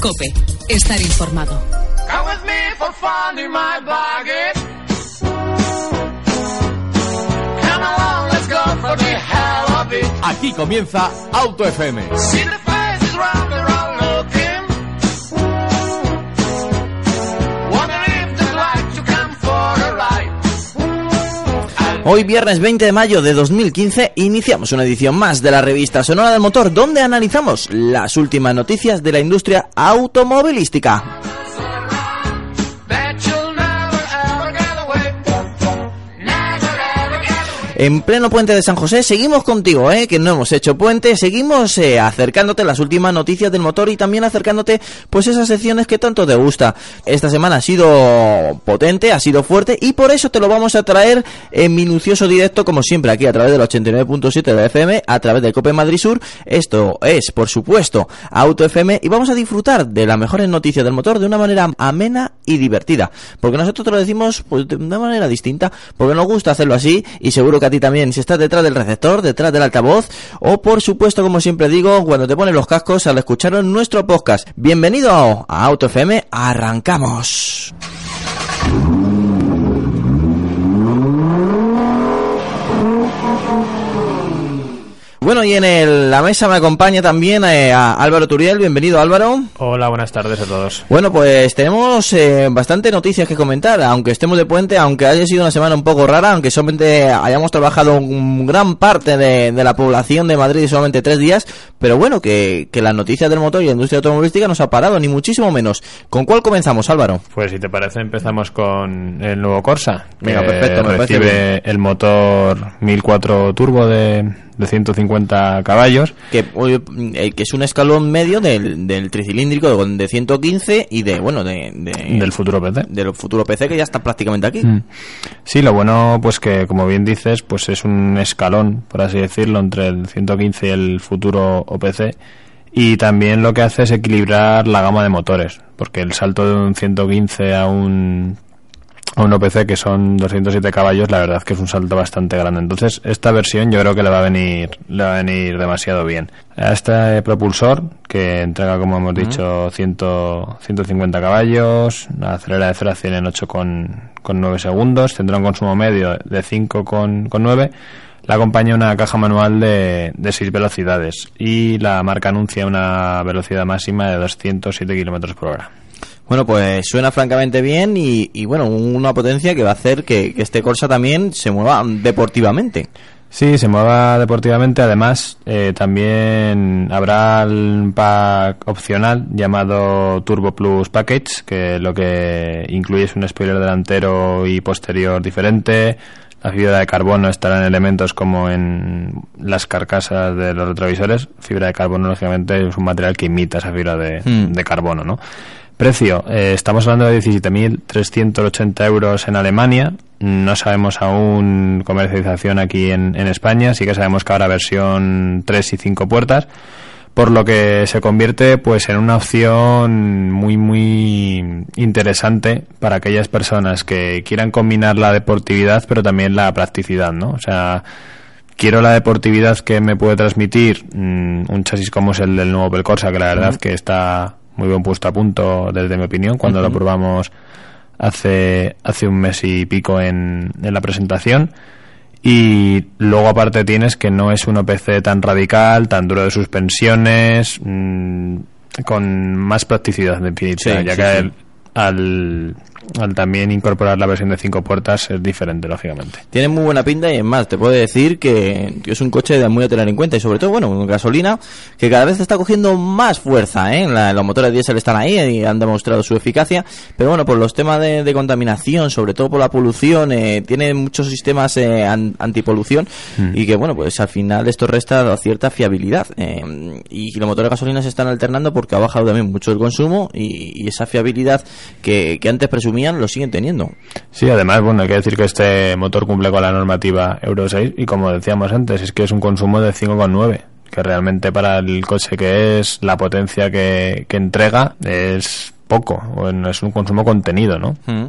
Cope, estar informado. Come with me for Hoy viernes 20 de mayo de 2015 iniciamos una edición más de la revista Sonora del Motor donde analizamos las últimas noticias de la industria automovilística. En pleno puente de San José seguimos contigo, ¿eh? que no hemos hecho puente, seguimos eh, acercándote las últimas noticias del motor y también acercándote pues esas secciones que tanto te gusta. Esta semana ha sido potente, ha sido fuerte y por eso te lo vamos a traer en minucioso directo como siempre aquí a través del 89.7 de la FM, a través de Cope Madrid Sur. Esto es, por supuesto, Auto FM y vamos a disfrutar de las mejores noticias del motor de una manera amena y divertida. Porque nosotros te lo decimos pues, de una manera distinta, porque nos gusta hacerlo así y seguro que a ti también, si estás detrás del receptor, detrás del altavoz o por supuesto, como siempre digo, cuando te pones los cascos al escuchar nuestro podcast. Bienvenido a Auto FM, arrancamos. Bueno, y en el- la mesa me acompaña también eh, a Álvaro Turiel. Bienvenido, Álvaro. Hola, buenas tardes a todos. Bueno, pues tenemos eh, bastante noticias que comentar, aunque estemos de puente, aunque haya sido una semana un poco rara, aunque solamente hayamos trabajado un gran parte de, de la población de Madrid solamente tres días, pero bueno, que, que las noticias del motor y la industria automovilística nos ha parado, ni muchísimo menos. ¿Con cuál comenzamos, Álvaro? Pues si te parece empezamos con el nuevo Corsa. Venga, perfecto, me parece recibe el motor 1004 turbo de, de 150 caballos. Que, oye, eh, que es un escalón medio del, del tricilíndrico de, de 115 y de, bueno, de, de- Del futuro PC. del futuro PC que ya está prácticamente aquí. Mm. Sí, lo bueno, pues que como bien dices, pues es un escalón, por así decirlo, entre el 115 y el futuro OPC. Y también lo que hace es equilibrar la gama de motores, porque el salto de un 115 a un a un OPC que son 207 caballos, la verdad que es un salto bastante grande. Entonces, esta versión yo creo que le va a venir le va a venir demasiado bien. A este propulsor que entrega como hemos dicho 100, 150 caballos, acelera de 0 a 100 en 8,9 segundos, tendrá un consumo medio de 5,9 le acompaña una caja manual de, de 6 velocidades y la marca anuncia una velocidad máxima de 207 kilómetros por hora. Bueno, pues suena francamente bien y, y, bueno, una potencia que va a hacer que, que este Corsa también se mueva deportivamente. Sí, se mueva deportivamente. Además, eh, también habrá un pack opcional llamado Turbo Plus Package, que lo que incluye es un spoiler delantero y posterior diferente. La fibra de carbono estará en elementos como en las carcasas de los retrovisores. Fibra de carbono, lógicamente, es un material que imita esa fibra de, Hmm. de carbono, ¿no? Precio, eh, estamos hablando de 17.380 euros en Alemania. No sabemos aún comercialización aquí en, en España. Sí que sabemos que habrá versión 3 y 5 puertas. Por lo que se convierte pues en una opción muy muy interesante para aquellas personas que quieran combinar la deportividad pero también la practicidad, ¿no? O sea, quiero la deportividad que me puede transmitir mm, un chasis como es el del nuevo Opel Corsa, que la verdad que está muy bien puesto a punto desde mi opinión cuando lo probamos hace hace un mes y pico en, en la presentación y luego aparte tienes que no es un OPC tan radical, tan duro de suspensiones, mm, con más practicidad en definitiva, Sí, ya sí, que sí. Al, al también incorporar la versión de cinco puertas es diferente, lógicamente. Tiene muy buena pinta y es más, te puedo decir que, es un coche de muy a tener en cuenta y sobre todo, bueno, con gasolina que cada vez está cogiendo más fuerza, ¿eh? La- los motores diésel están ahí y han demostrado su eficacia, pero bueno, por los temas de, de contaminación, sobre todo por la polución, eh, tiene muchos sistemas eh, an- antipolución y que bueno, pues al final esto resta cierta fiabilidad eh, y los motores de gasolina se están alternando porque ha bajado también mucho el consumo y, y esa fiabilidad que, que antes presumían lo siguen teniendo. Sí, además, bueno, hay que decir que este motor cumple con la normativa Euro 6 y como decíamos antes, es que es un consumo de 5,9 que realmente para el coche que es, la potencia que, que entrega es poco, es un consumo contenido, ¿no? Mm.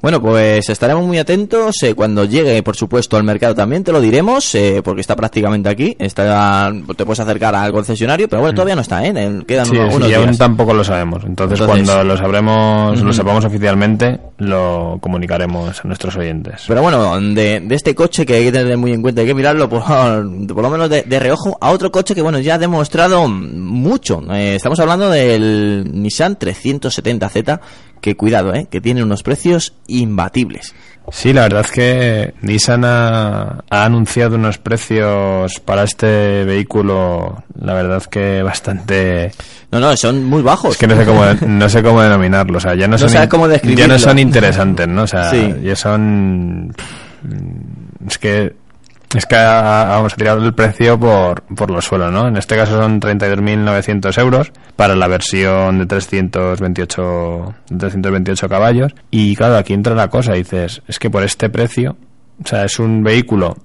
Bueno, pues estaremos muy atentos. eh, cuando llegue, por supuesto, al mercado también te lo diremos, eh, porque está prácticamente aquí. Está, te puedes acercar al concesionario, pero bueno, todavía no está, ¿eh? Quedan Sí, unos, sí, unos y aún tampoco lo sabemos. Entonces, Entonces- cuando lo sabremos, lo sepamos oficialmente, lo comunicaremos a nuestros oyentes. Pero bueno, de, de este coche que hay que tener muy en cuenta, hay que mirarlo por, por lo menos de, de reojo a otro coche que bueno ya ha demostrado mucho. Eh, estamos hablando del Nissan 370Z, que cuidado, eh, que tiene unos precios imbatibles. Sí, la verdad es que Nissan ha, ha anunciado unos precios para este vehículo, la verdad que bastante... No, no, son muy bajos. Es que no sé cómo, no sé cómo denominarlo, o sea, ya no, No son, in- cómo ya no son interesantes, ¿no? O sea, Sí. ya son... Es que... Es que ha- vamos a tirar el precio por, por los suelos, ¿no? En este caso son 32.900 euros para la versión de 328, de 328 caballos. Y claro, aquí entra la cosa, dices, es que por este precio, o sea, es un vehículo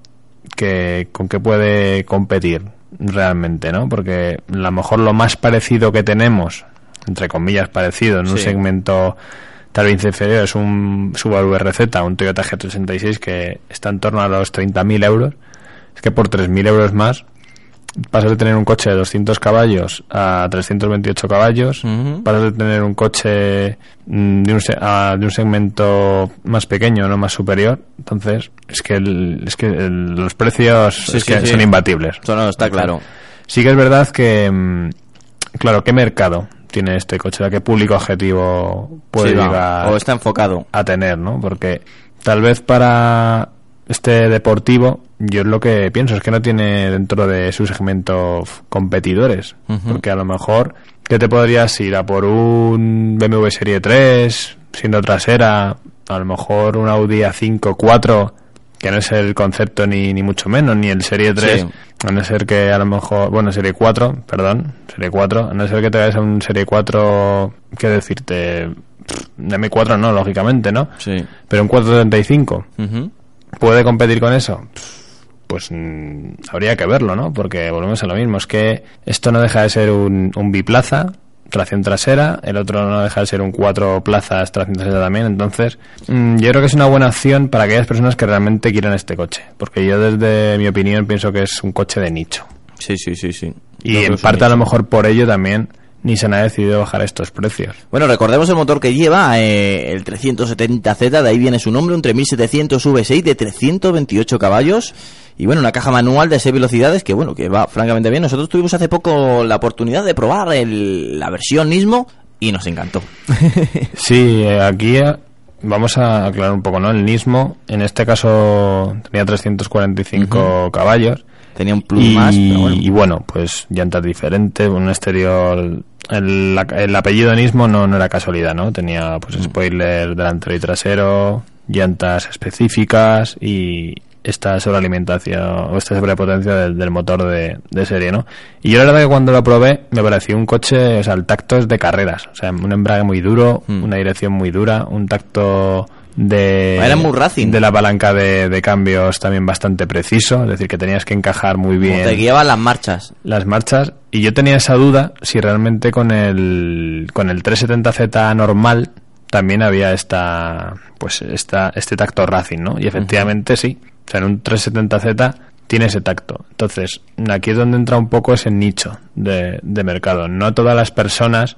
que con qué puede competir realmente, ¿no? Porque a lo mejor lo más parecido que tenemos, entre comillas parecido, en un segmento tal vez inferior, es un Subaru RZ, un Toyota G36 que está en torno a los 30.000 euros. Es que por 3.000 euros más pasas de tener un coche de 200 caballos a 328 caballos, pasas de tener un coche mm, de un, a- de un segmento más pequeño, no más superior. Entonces, es que, el- es que el- los precios Sí, es sí, que sí. son imbatibles. Eso no, está claro. Sí que es verdad que, mm, claro, ¿qué mercado tiene este coche? ¿A qué público objetivo puede Sí, llegar o está enfocado. a tener, ¿no? Porque tal vez para este deportivo, yo es lo que pienso, es que no tiene dentro de su segmento competidores. Porque a lo mejor, ¿qué te podrías ir a por un BMW Serie 3, siendo trasera? A lo mejor un Audi A5 4, que no es el concepto ni, ni mucho menos, ni el Serie 3. Sí. A no ser que a lo mejor, bueno, Serie 4, perdón, Serie 4, a no ser que te vayas a un Serie 4, ¿qué decirte? De M4 no, lógicamente, ¿no? Sí. Pero un 435, Ujú. ¿puede competir con eso? Pues mm, habría que verlo, ¿no? Porque volvemos a lo mismo, es que esto no deja de ser un, un biplaza, tracción trasera, el otro no deja de ser un cuatro plazas, tracción trasera también, entonces mm, yo creo que es una buena opción para aquellas personas que realmente quieran este coche, porque yo desde mi opinión pienso que es un coche de nicho. Sí, sí, sí, sí. Y en parte a lo mejor por ello también Nissan ha decidido bajar estos precios. Bueno, recordemos el motor que lleva, eh, el 370Z, de ahí viene su nombre, un 3700 V6 de 328 caballos. Y bueno, una caja manual de 6 velocidades que bueno, que va francamente bien. Nosotros tuvimos hace poco la oportunidad de probar el- la versión Nismo y nos encantó. Sí, eh, aquí eh, vamos a aclarar un poco, ¿no? El Nismo, en este caso, tenía 345 caballos. Tenía un plus y, más, pero bueno. y bueno, pues llantas diferentes, un exterior... El, el apellido Nismo no, no era casualidad, ¿no? Tenía pues spoiler delantero y trasero, llantas específicas y esta sobrealimentación o esta sobrepotencia del, del motor de, de serie, ¿no? Y yo la verdad que cuando lo probé me pareció un coche, o sea, el tacto es de carreras, o sea, un embrague muy duro, Mm. una dirección muy dura, un tacto de Era muy racing. de la palanca de, de cambios también bastante preciso, es decir, que tenías que encajar muy Como bien te guiaban las marchas. las marchas y yo tenía esa duda si realmente con el con el 370Z normal también había esta pues esta este tacto racing, ¿no? Y efectivamente sí. O sea, en un 370Z tiene ese tacto. Entonces, aquí es donde entra un poco ese nicho de, de mercado. No todas las personas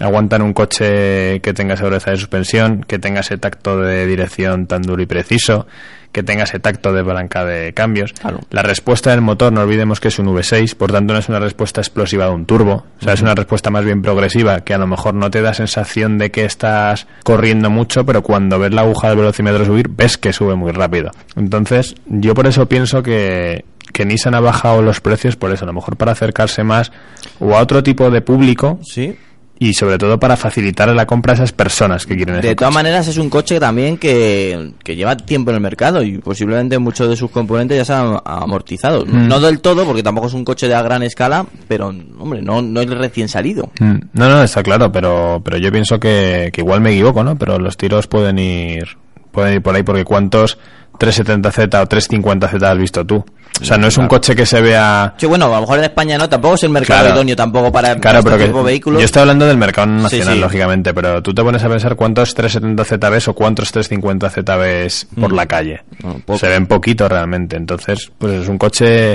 aguantan un coche que tenga seguridad de suspensión, que tenga ese tacto de dirección tan duro y preciso, que tenga ese tacto de palanca de cambios. Claro. La respuesta del motor, no olvidemos que es un V6, por tanto no es una respuesta explosiva de un turbo, o sea, es una respuesta más bien progresiva, que a lo mejor no te da sensación de que estás corriendo mucho, pero cuando ves la aguja del velocímetro subir, ves que sube muy rápido. Entonces, yo por eso pienso que, que Nissan ha bajado los precios por eso, a lo mejor para acercarse más o a otro tipo de público Sí. Y sobre todo para facilitar la compra a esas personas que quieren De todas coche. maneras, es un coche también que, que lleva tiempo en el mercado y posiblemente muchos de sus componentes ya se han amortizado. Mm. No del todo, porque tampoco es un coche de a gran escala, pero, hombre, no, no es recién salido. Mm, No, no, está claro, pero, pero yo pienso que, que igual me equivoco, ¿no? Pero los tiros pueden ir, pueden ir por ahí porque ¿cuántos 370Z o 350Z has visto tú? O sea, no es un coche que se vea... Sí, bueno, a lo mejor en España no, tampoco es el mercado Claro. idóneo tampoco para, Claro, pero este que tipo de vehículos. yo estoy hablando del mercado nacional, sí. lógicamente, pero tú te pones a pensar cuántos 370Z ves o cuántos 350Z ves por Mm. la calle. No. Se ven poquito realmente, entonces, pues es un coche,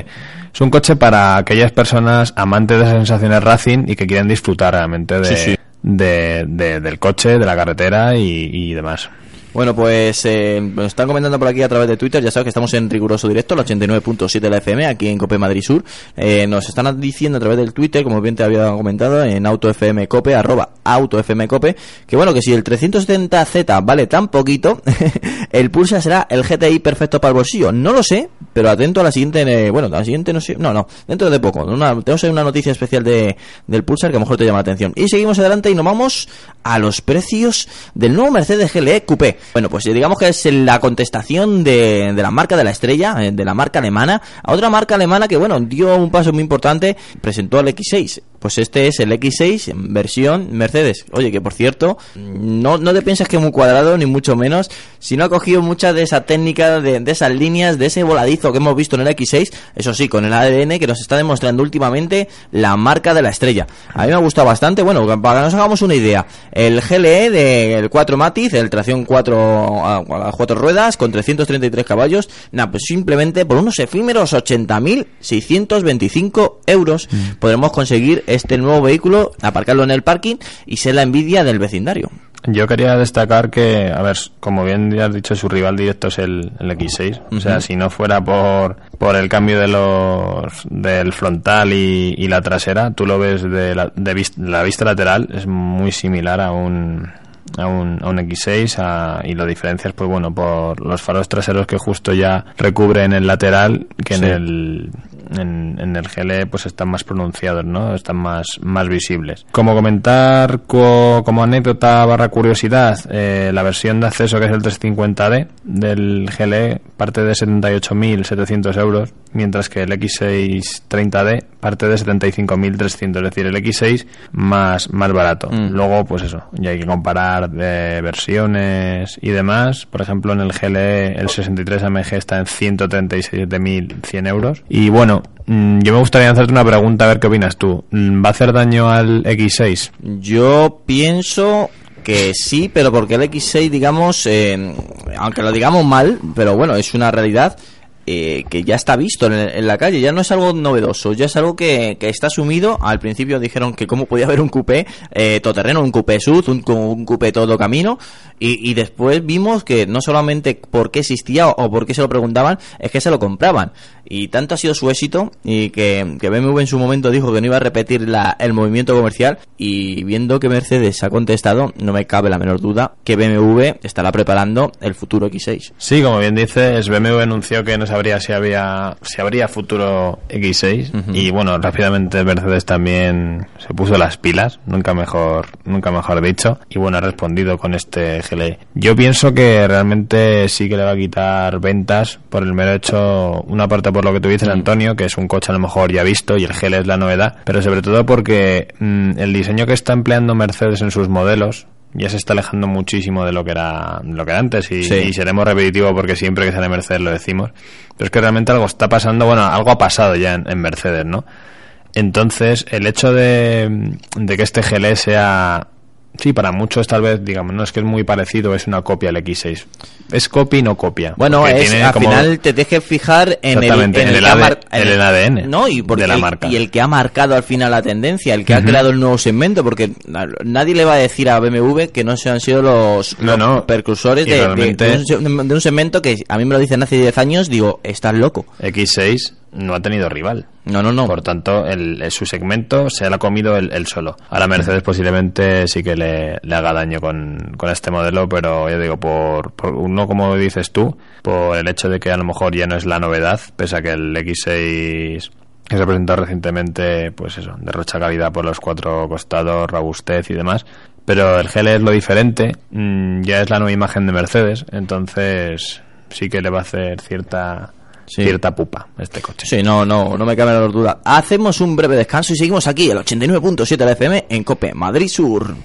es un coche para aquellas personas amantes de esas sensaciones racing y que quieren disfrutar realmente de, Sí, sí. de- de- del coche, de la carretera y, y demás. Bueno, pues eh, nos están comentando por aquí a través de Twitter, ya sabes que estamos en riguroso directo, la 89.7 de la FM, aquí en Cope Madrid Sur. Eh, nos están diciendo a través del Twitter, como bien te había comentado, en AutoFM Cope, arroba AutoFM Cope, que bueno, que si el 370Z vale tan poquito, el Pulsar será el GTI perfecto para el bolsillo. No lo sé, pero atento a la siguiente, eh, bueno, a la siguiente no sé, no, no, dentro de poco. Una, tenemos una noticia especial de, del Pulsar que a lo mejor te llama la atención. Y seguimos adelante y nos vamos a los precios del nuevo Mercedes GLE Coupé. Bueno, pues eh, digamos que es la contestación de, de la marca de la estrella, eh, de la marca alemana, a otra marca alemana que, bueno, dio un paso muy importante, presentó el X6. Pues este es el X6 en versión Mercedes. Oye, que por cierto, no, no te piensas que es muy cuadrado, ni mucho menos, sino ha cogido mucha de esa técnica, de, de esas líneas, de ese voladizo que hemos visto en el X6, eso sí, con el ADN que nos está demostrando últimamente la marca de la estrella. A mí me ha gustado bastante, bueno, para que nos hagamos una idea, el GLE del 4 Matiz, el tracción 4 a, a las 4 ruedas, con 333 caballos, nada, pues simplemente por unos efímeros 80.625 euros podremos conseguir este nuevo vehículo, aparcarlo en el parking y ser la envidia del vecindario. Yo quería destacar que, a ver, como bien ya has dicho, su rival directo es el, el X6. O sea, si no fuera por, por el cambio de los del frontal y, y la trasera, tú lo ves de la, de vis- la vista lateral, es muy similar a un a un, a un X6 a- y lo diferencias pues bueno por los faros traseros que justo ya recubren el lateral que Sí. en el en, en el GLE pues están más pronunciados, ¿no? Están más, más visibles. Como comentar co- como anécdota barra curiosidad, eh, la versión de acceso que es el 350D del GLE parte de 78.700 euros, mientras que el X6 30D parte de 75.300, es decir, el X6 más, más barato. Mm. Luego, pues eso, ya hay que comparar de versiones y demás. Por ejemplo, en el GLE el 63 AMG está en 137.100 euros. Y bueno, mm, yo me gustaría hacerte una pregunta a ver qué opinas tú. Mm, ¿Va a hacer daño al X6? Yo pienso que sí, pero porque el X6, digamos, eh, aunque lo digamos mal, pero bueno, es una realidad. eh, que ya está visto en, en la calle, ya no es algo novedoso, ya es algo que, que está asumido. Al principio dijeron que cómo podía haber un coupé eh, todoterreno, un coupé SUV, un, un coupé todo camino, y, después vimos que no solamente por qué existía o, o se lo preguntaban, es que se lo compraban. Y tanto ha sido su éxito y que, que BMW en su momento dijo que no iba a repetir la, el movimiento comercial y viendo que Mercedes ha contestado, no me cabe la menor duda que BMW estará preparando el futuro X6. Sí, como bien dices, BMW anunció que no sabría si había si habría futuro X6 Ujú. y bueno, rápidamente Mercedes también se puso las pilas, nunca mejor nunca mejor dicho, y bueno, ha respondido con este GLE. Yo pienso que realmente sí que le va a quitar ventas por el mero hecho, una parte por lo que tú dices, Antonio, que es un coche a lo mejor ya visto y el GLE es la novedad, pero sobre todo porque mm, el diseño que está empleando Mercedes en sus modelos ya se está alejando muchísimo de lo que era lo que era antes y, Sí. y seremos repetitivos porque siempre que sale Mercedes lo decimos pero es que realmente algo está pasando bueno algo ha pasado ya en, en Mercedes no entonces el hecho de, de que este GLE sea Sí, para muchos tal vez, digamos, no es que es muy parecido, es una copia el X6. Es copia y no copia. Bueno, es, al como- final te que fijar en el, en el AD en ADN no, y, porque de la el- marca. y el que ha marcado al final la tendencia, el que ha creado el nuevo segmento, porque na- nadie le va a decir a BMW que no se han sido los, No, los no. precursores de, de- realmente- de un, se- de un segmento que a mí me lo dicen hace 10 años, digo, estás loco. X6 no ha tenido rival. No, no, no. Por tanto, el, el- su segmento se lo ha comido él, él solo. Ahora Mercedes posiblemente sí que le, le haga daño con, con este modelo, pero ya digo, por, por uno como dices tú, por el hecho de que a lo mejor ya no es la novedad, pese a que el X6 que se presentó recientemente, pues eso, derrocha calidad por los cuatro costados, robustez y demás. Pero el GL es lo diferente, mm, ya es la nueva imagen de Mercedes, entonces sí que le va a hacer cierta Sí. cierta pupa este coche. Sí, no, no, no me cabe la duda. Hacemos un breve descanso y seguimos aquí, el 89.7 de la FM en Cope, Madrid Sur.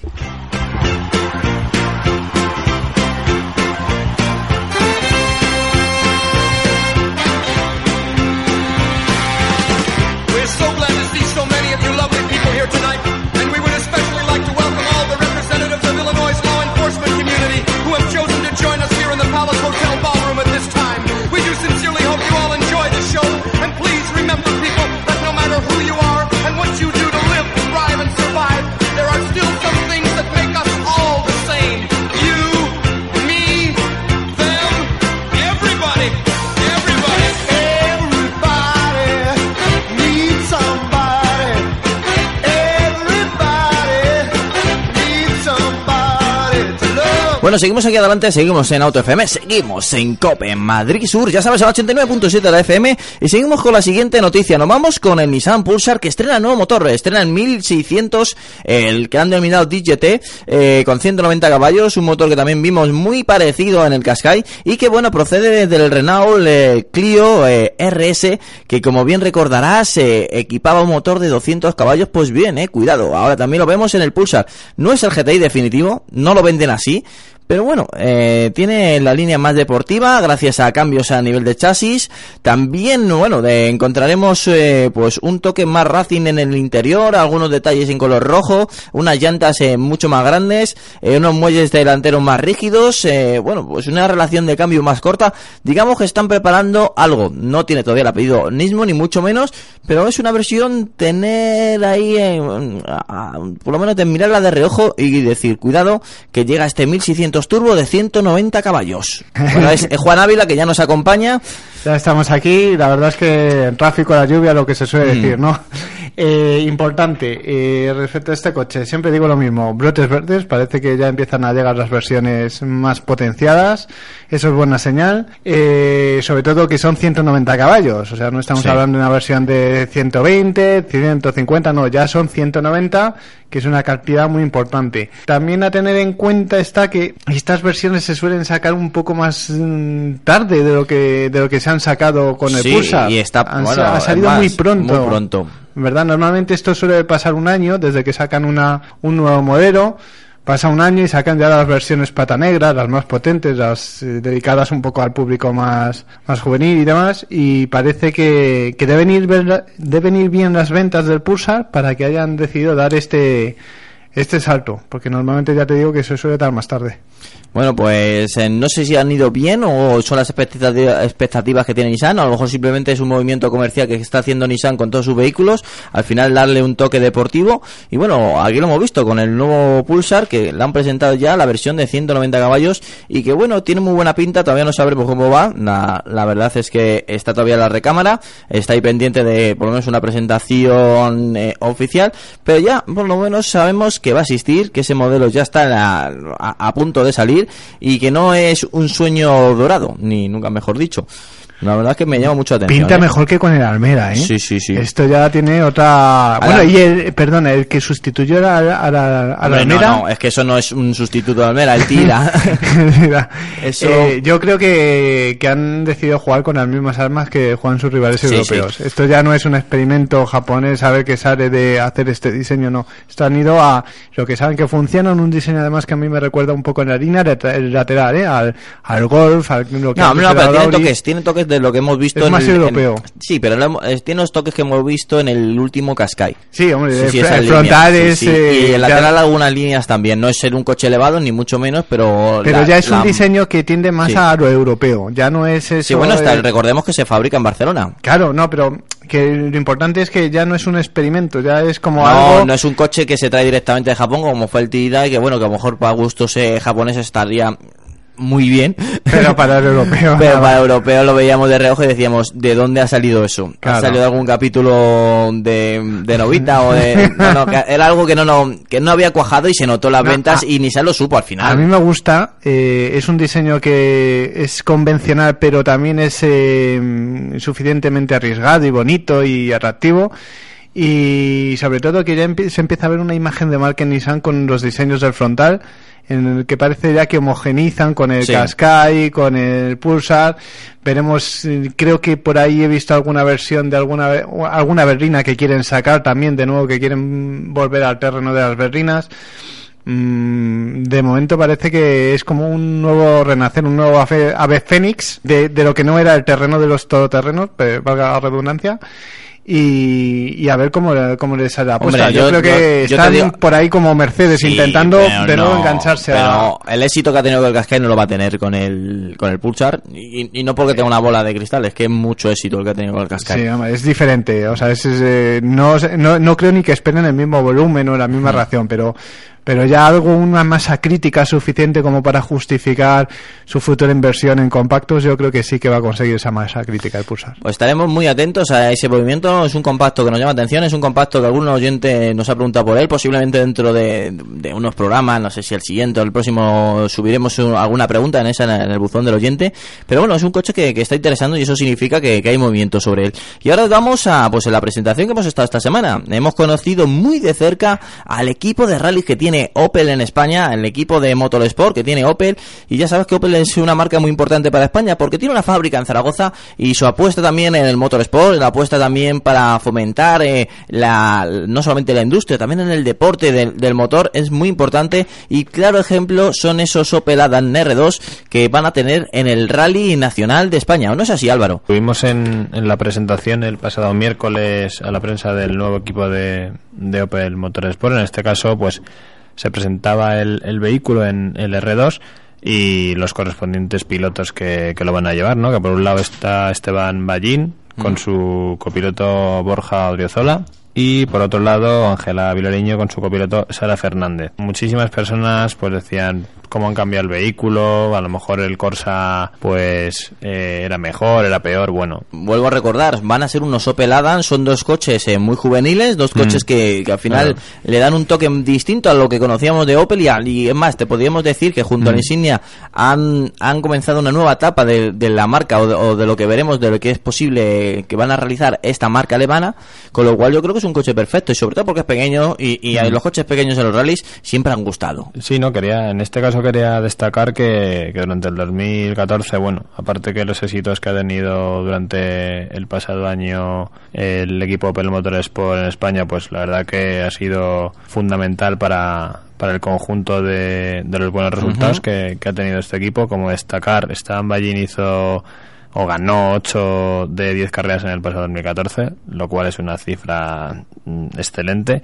Bueno, seguimos aquí adelante, seguimos en Auto FM, seguimos en COPE, en Madrid Sur, ya sabes, el 89.7 de la FM, y seguimos con la siguiente noticia. Nos vamos con el Nissan Pulsar que estrena nuevo motor, estrena el 1600, el que han denominado DGT, eh, con 190 caballos, un motor que también vimos muy parecido en el Qashqai, y que bueno, procede del Renault Clio eh, RS, que como bien recordarás, eh, equipaba un motor de 200 caballos, pues bien, eh, cuidado, ahora también lo vemos en el Pulsar. No es el GTI definitivo, no lo venden así, pero bueno, eh, tiene la línea más deportiva gracias a cambios a nivel de chasis. También, bueno, de- encontraremos eh, pues un toque más racing en el interior, algunos detalles en color rojo, unas llantas eh, mucho más grandes, unos muelles delanteros más rígidos, bueno, pues una relación de cambio más corta. Digamos que están preparando algo. No tiene todavía el apellido Nismo, ni mucho menos, pero es una versión tener ahí, a- por lo menos de mirarla de reojo y decir, cuidado, que llega este 1600 turbo de 190 caballos. Bueno, es, es Juan Ávila que ya nos acompaña. Ya estamos aquí, la verdad es que en tráfico, la lluvia, lo que se suele Mm. decir, ¿no? Eh, importante, eh, respecto a este coche, siempre digo lo mismo, brotes verdes, parece que ya empiezan a llegar las versiones más potenciadas, eso es buena señal, eh, sobre todo que son 190 caballos, o sea, no estamos Sí. hablando de una versión de 120, 150, no, ya son 190, que es una cantidad muy importante. También a tener en cuenta está que estas versiones se suelen sacar un poco más mm, tarde de lo que de lo que se han sacado con el Sí, Pulsar. y está- Han- bueno, ha salido es más, muy pronto. muy pronto. ¿Verdad? Normalmente esto suele pasar un año desde que sacan una un nuevo modelo. Pasa un año y sacan ya las versiones pata negra, las más potentes, las eh, dedicadas un poco al público más, más juvenil y demás. Y parece que, que deben, ir deben ir bien las ventas del Pulsar para que hayan decidido dar este, este salto. Porque normalmente ya te digo que eso suele dar más tarde. Bueno, pues eh, no sé si han ido bien o son las expectativas, que tiene Nissan, a lo mejor simplemente es un movimiento comercial que está haciendo Nissan con todos sus vehículos, al final darle un toque deportivo. Y bueno, aquí lo hemos visto con el nuevo Pulsar, que le han presentado ya la versión de 190 caballos y que bueno, tiene muy buena pinta, todavía no sabremos cómo va. La, verdad es que está todavía en la recámara, está ahí pendiente de por lo menos una presentación eh, oficial, pero ya por lo menos sabemos que va a existir, que ese modelo ya está a punto de salir y que no es un sueño dorado, ni nunca mejor dicho. La verdad es que me llama mucho la atención. Pinta ¿eh? mejor que con el Almera, ¿eh? Sí, sí, sí. Esto ya tiene otra... Bueno, y el, perdona, el que sustituyó a la, a la, a la Hombre, no, Almera... no, es que eso no es un sustituto de Almera, el tira. Eso- eh, yo creo que, que han decidido jugar con las mismas armas que juegan sus rivales Sí, europeos. sí. Esto ya no es un experimento japonés a ver qué sale de hacer este diseño, no. Esto han ido a lo que saben que funciona, en un diseño además que a mí me recuerda un poco en la lat- el lateral, ¿eh? al, al golf, al lo que No, no, pero tiene toques, tiene toques de lo que hemos visto Es más en- europeo. sí, pero lo eh, tiene los toques que hemos visto en el último Qashqai. Sí, hombre, Sí, el sí, frontal sí, es... sí. eh, y el ya- lateral algunas líneas también. No es ser un coche elevado, ni mucho menos, pero... pero la- ya es un diseño que tiende más a lo europeo. Ya no es eso... Sí, bueno, eh, recordemos que se fabrica en Barcelona. Claro, no, pero que lo importante es que ya no es un experimento, ya es como No, algo... no es un coche que se trae directamente de Japón, como fue el T-Dai, que bueno, que a lo mejor para gustos eh, japoneses estaría muy bien. Pero para el europeo... Pero nada. para el europeo lo veíamos de reojo y decíamos, ¿de dónde ha salido eso? ¿Ha salido de algún capítulo de, de Novita o de...? No, era algo que no, no, que no había cuajado y se notó las No, ventas a- y ni se lo supo al final. A mí me gusta, eh, es un diseño que es convencional, pero también es eh, suficientemente arriesgado y bonito y atractivo. Y sobre todo que ya se empieza a ver una imagen de marca en Nissan con los diseños del frontal, en el que parece ya que homogenizan con el Sí. Qashqai, con el Pulsar. Veremos, eh, creo que por ahí he visto alguna versión de alguna alguna berrina que quieren sacar también, de nuevo que quieren volver al terreno de las berrinas. Mm, de momento parece que es como un nuevo renacer, un nuevo ave, ave fénix de, de lo que no era el terreno de los todoterrenos, valga la redundancia. Y, y a ver cómo, cómo les sale la apuesta. Hombre, yo, yo- creo que yo- están digo- por ahí como Mercedes Sí, intentando de nuevo no, engancharse a... pero el éxito que ha tenido el Qashqai no lo va a tener con el con el Pulsar y, y no porque tenga una bola de cristal es que es mucho éxito el que ha tenido con el Qashqai Sí, es diferente. O sea, es, es, eh, no, no, no creo ni que esperen el mismo volumen o la misma reacción, pero, pero ya algo, una masa crítica suficiente como para justificar su futura inversión en compactos, yo creo que sí que va a conseguir esa masa crítica el pulsar. Pues estaremos muy atentos a ese movimiento. Es un compacto que nos llama atención. Es un compacto que algún oyente nos ha preguntado por él. Posiblemente dentro de, unos programas, no sé si el siguiente o el próximo, subiremos un- alguna pregunta en esa en el buzón del oyente. Pero bueno, es un coche que, que está interesando y eso significa que, que hay movimiento sobre él. Y ahora vamos a pues en la presentación que hemos estado esta semana. Hemos conocido muy de cerca al equipo de rally que tiene Opel en España, el equipo de Motorsport que tiene Opel. Y ya sabes que Opel es una marca muy importante para España porque tiene una fábrica en Zaragoza y su apuesta también en el Motorsport, la apuesta también para fomentar eh, la, no solamente la industria, también en el deporte del, del motor es muy importante y claro ejemplo son esos Opel Adam R2 que van a tener en el Rally Nacional de España. ¿O no es así Álvaro? Tuvimos en, en la presentación el pasado miércoles a la prensa del nuevo equipo de, de Opel Motorsport. En este caso, pues se presentaba el, el vehículo en el R2 y los correspondientes pilotos que, que lo van a llevar, ¿no? Que por un lado está Esteban Ballín con su copiloto Borja Odriozola y por otro lado Ángela Viloriño con su copiloto Sara Fernández. Muchísimas personas pues decían cómo han cambiado el vehículo, a lo mejor el Corsa pues eh, era mejor, era peor, bueno. Vuelvo a recordar, van a ser unos Opel Adam, son dos coches eh, muy juveniles, dos coches que, que al final Claro. le dan un toque distinto a lo que conocíamos de Opel y, al- y es más, te podríamos decir que junto a la insignia han, han comenzado una nueva etapa de, de la marca o de, o de lo que veremos de lo que es posible que van a realizar esta marca alemana, con lo cual yo creo que es un coche perfecto y sobre todo porque es pequeño y, y los coches pequeños en los rallies siempre han gustado. Sí, no, quería, en este caso quería destacar que, que durante el 2014, bueno, aparte que los éxitos que ha tenido durante el pasado año el equipo Opel Motorsport en España, pues la verdad que ha sido fundamental para, para el conjunto de, de los buenos resultados que, que ha tenido este equipo, como destacar, Esteban Ballín hizo o ganó 8 de 10 carreras en el pasado 2014, lo cual es una cifra mm, excelente.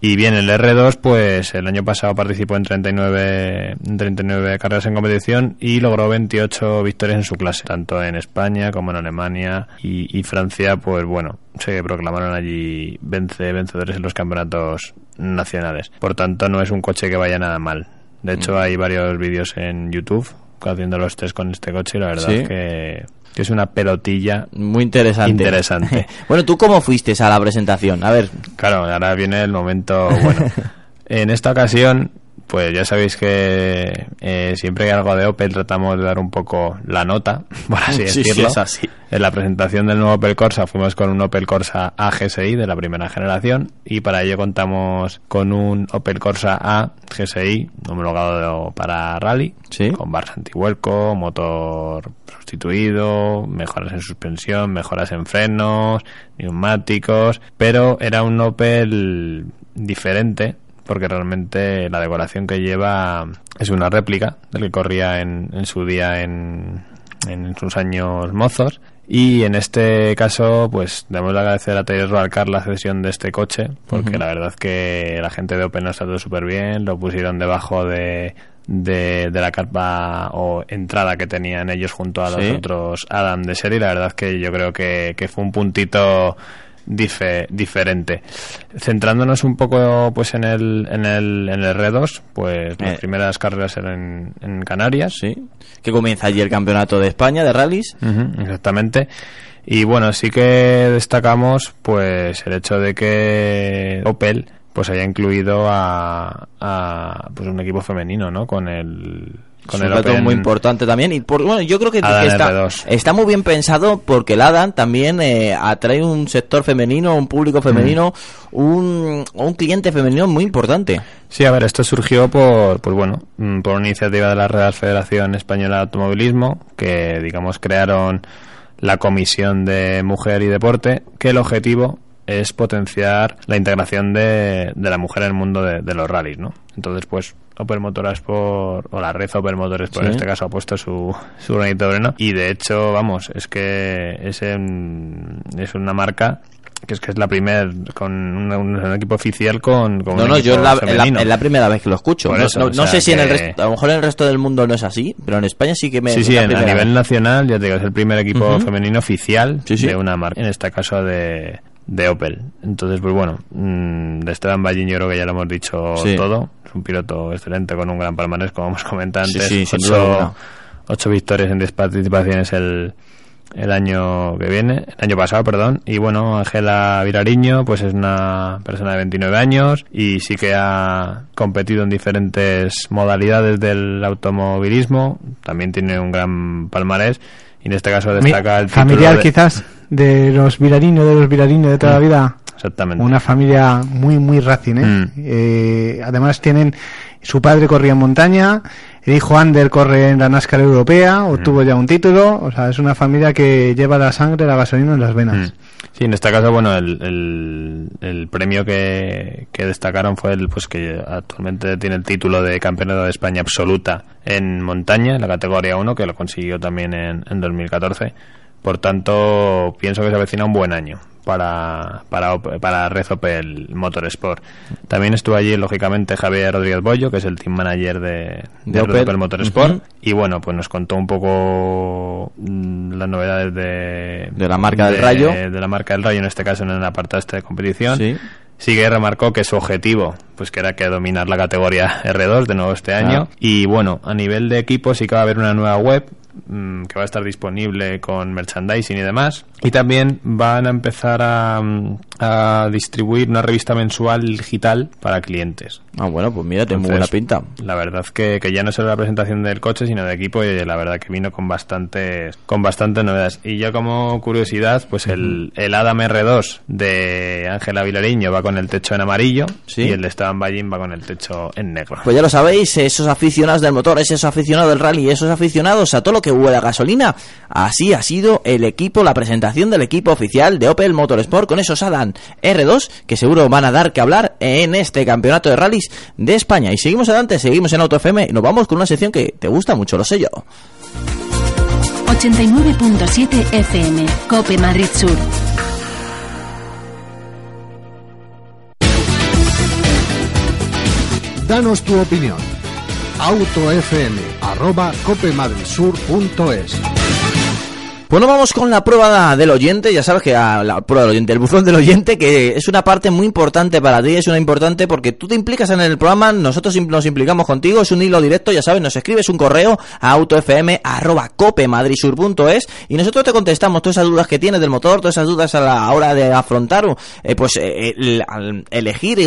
Y bien, el R2, pues el año pasado participó en 39, en 39 carreras en competición y logró 28 victorias en su clase, tanto en España como en Alemania y, y Francia, pues bueno, se proclamaron allí vence, vencedores en los campeonatos nacionales. Por tanto, no es un coche que vaya nada mal. De hecho, hay varios vídeos en YouTube haciendo los test con este coche y la verdad Sí. es que, que es una pelotilla Muy interesante. Interesante. bueno, ¿tú cómo fuiste a la presentación? A ver, Claro, ahora viene el momento bueno. en esta ocasión, pues ya sabéis que eh, siempre que hay algo de Opel tratamos de dar un poco la nota, por así Sí, sí, decirlo. es así. En la presentación del nuevo Opel Corsa fuimos con un Opel Corsa A GSI de la primera generación y para ello contamos con un Opel Corsa A GSI homologado para rally, Sí. con barras antivuelco, motor sustituido, mejoras en suspensión, mejoras en frenos, neumáticos, pero era un Opel diferente porque realmente la decoración que lleva es una réplica del que corría en, en su día en, en sus años mozos Y en este caso, pues debemos agradecer a Taylor Alcar la cesión de este coche, porque la verdad que la gente de Open nos trató súper bien, lo pusieron debajo de, de, de la carpa o entrada que tenían ellos junto a los Sí. otros Adam de serie. La verdad que yo creo que, que fue un puntito dife- diferente. Centrándonos un poco pues en el, en el, en el R2, pues las Eh. primeras carreras eran en, en Canarias. Sí. Que comienza allí el campeonato de España de rallies. Exactamente. Y bueno, sí que destacamos pues el hecho de que Opel pues haya incluido a, a pues un equipo femenino, ¿no? Con el con es un el Open- muy importante también y por, bueno yo creo que, está, R2. está muy bien pensado porque el Adam también eh, atrae un sector femenino un público femenino Mm. un, un cliente femenino muy importante Sí, a ver, esto surgió por, pues bueno, mm, por una iniciativa de la Real Federación Española de Automovilismo, que digamos crearon la Comisión de Mujer y Deporte, que el objetivo es potenciar la integración de, de la mujer en el mundo de, de los rallies, ¿no? Entonces, pues, Opel o la red Opel Motorsport Sí. en este caso, ha puesto su, su granito de arena. Y de hecho, vamos, es que es, en- es una marca que es que es la primera con un, un equipo oficial con, con no no yo es la, es la- femenino. es la primera vez que lo escucho no, eso, no- o no sea sé si en el resto a lo mejor en el resto del mundo no es así pero en España sí que me Sí, sí, en- a nivel vez. nacional, ya te digo, es el primer equipo femenino oficial Sí, sí. de una marca, en este caso de, de Opel. Entonces, pues bueno, mm, de Esteban Ballín yo creo que ya lo hemos dicho Sí. todo. Es un piloto excelente con un gran palmarés, como hemos comentado Sí, antes. sí, alguna. ocho, ocho victorias en 10 participaciones el, el año que viene, el año pasado, perdón. Y bueno, Ángela Virariño, pues es una persona de 29 años y sí que ha competido en diferentes modalidades del automovilismo. También tiene un gran palmarés y en este caso destaca el familiar de- quizás de los virarinos, de los virarinos de toda la vida. Exactamente. Una familia muy, muy racing, ¿eh? Mm. Eh, además tienen, su padre corría en montaña, el hijo Ander corre en la NASCAR europea, obtuvo ya un título, o sea, es una familia que lleva la sangre, la gasolina en las venas. Mm. Sí, en este caso, bueno, el, el, el premio que, que destacaron fue el pues que actualmente tiene el título de campeonato de España absoluta en montaña, en la categoría 1, que lo consiguió también en, en 2014. Por tanto, pienso que se avecina un buen año para, para, para Red Opel Motorsport. También estuvo allí, lógicamente, Javier Rodríguez Bollo, que es el team manager de, de, De Red Opel. Opel Motorsport. Y bueno, pues nos contó un poco mm, las novedades de, De la marca del de- Rayo. de la marca del Rayo, en este caso en el apartado este de competición. Sí. Sí que remarcó que su objetivo, pues que era que dominar la categoría R2 de nuevo este año. Ah. Y bueno, a nivel de equipo sí que va a haber una nueva web mm, que va a estar disponible con merchandising y demás. Y también van a empezar a, mm, a distribuir una revista mensual digital para clientes. Ah bueno pues mira tiene muy buena pinta La verdad que, que ya no solo la presentación del coche, sino de equipo, y la verdad que vino con bastantes, con bastantes novedades. Y ya como curiosidad, pues el, el Adam R2 de Ángela Vilariño va con el techo en amarillo Sí. y el de Esteban Ballín va con el techo en negro. Pues ya lo sabéis, esos aficionados del motor, esos aficionados del rally, esos aficionados a todo lo que huele a gasolina, así ha sido el equipo, la presentación del equipo oficial de Opel Motorsport con esos Adam R2 que seguro van a dar que hablar en este campeonato de de España. Y seguimos adelante, seguimos en Auto FM y nos vamos con una sección que te gusta mucho, lo sé yo. 89.7 FM, Cope Madrid Sur. Danos tu opinión. autofm arroba copemadridsur.es Bueno, vamos con la prueba del oyente. Ya sabes que ah, la prueba del oyente, el buzón del oyente, que es una parte muy importante para ti, es una importante porque tú te implicas en el programa, nosotros nos implicamos contigo, es un hilo directo, ya sabes, nos escribes un correo a autofm.copemadrisur.es y nosotros te contestamos todas esas dudas que tienes del motor, todas esas dudas a la hora de afrontar, eh, pues, eh, el- elegir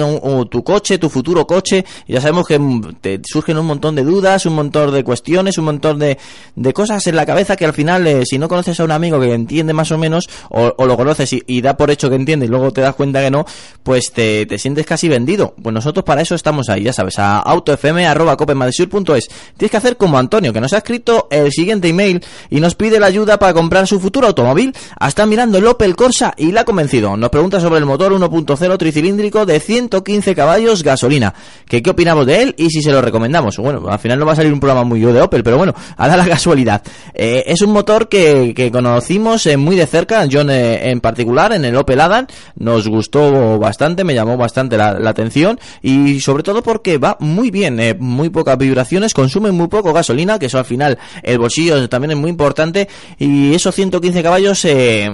tu coche, tu futuro coche. Ya sabemos que mm, te surgen un montón de dudas, un montón de cuestiones, un montón de, de cosas en la cabeza que al final, eh, si no conoces a un amigo que entiende más o menos, o, lo conoces y, da por hecho que entiende y luego te das cuenta que no, pues te, te sientes casi vendido. Pues nosotros para eso estamos ahí, ya sabes, a autofm.copemadesur.es. Tienes que hacer como Antonio, que nos ha escrito el siguiente email y nos pide la ayuda para comprar su futuro automóvil. Está mirando el Opel Corsa y la ha convencido. Nos pregunta sobre el motor 1.0 tricilíndrico de 115 caballos gasolina. Que qué opinamos de él y si se lo recomendamos. Bueno, al final no va a salir un programa muy yo de Opel, pero bueno, a la casualidad. Eh, es un motor que conocimos eh, muy de cerca, John eh, en particular, en el Opel Adam, nos gustó bastante, me llamó bastante la, la atención y sobre todo porque va muy bien, eh, muy pocas vibraciones, consume muy poco gasolina, que eso al final el bolsillo también es muy importante y esos 115 caballos eh,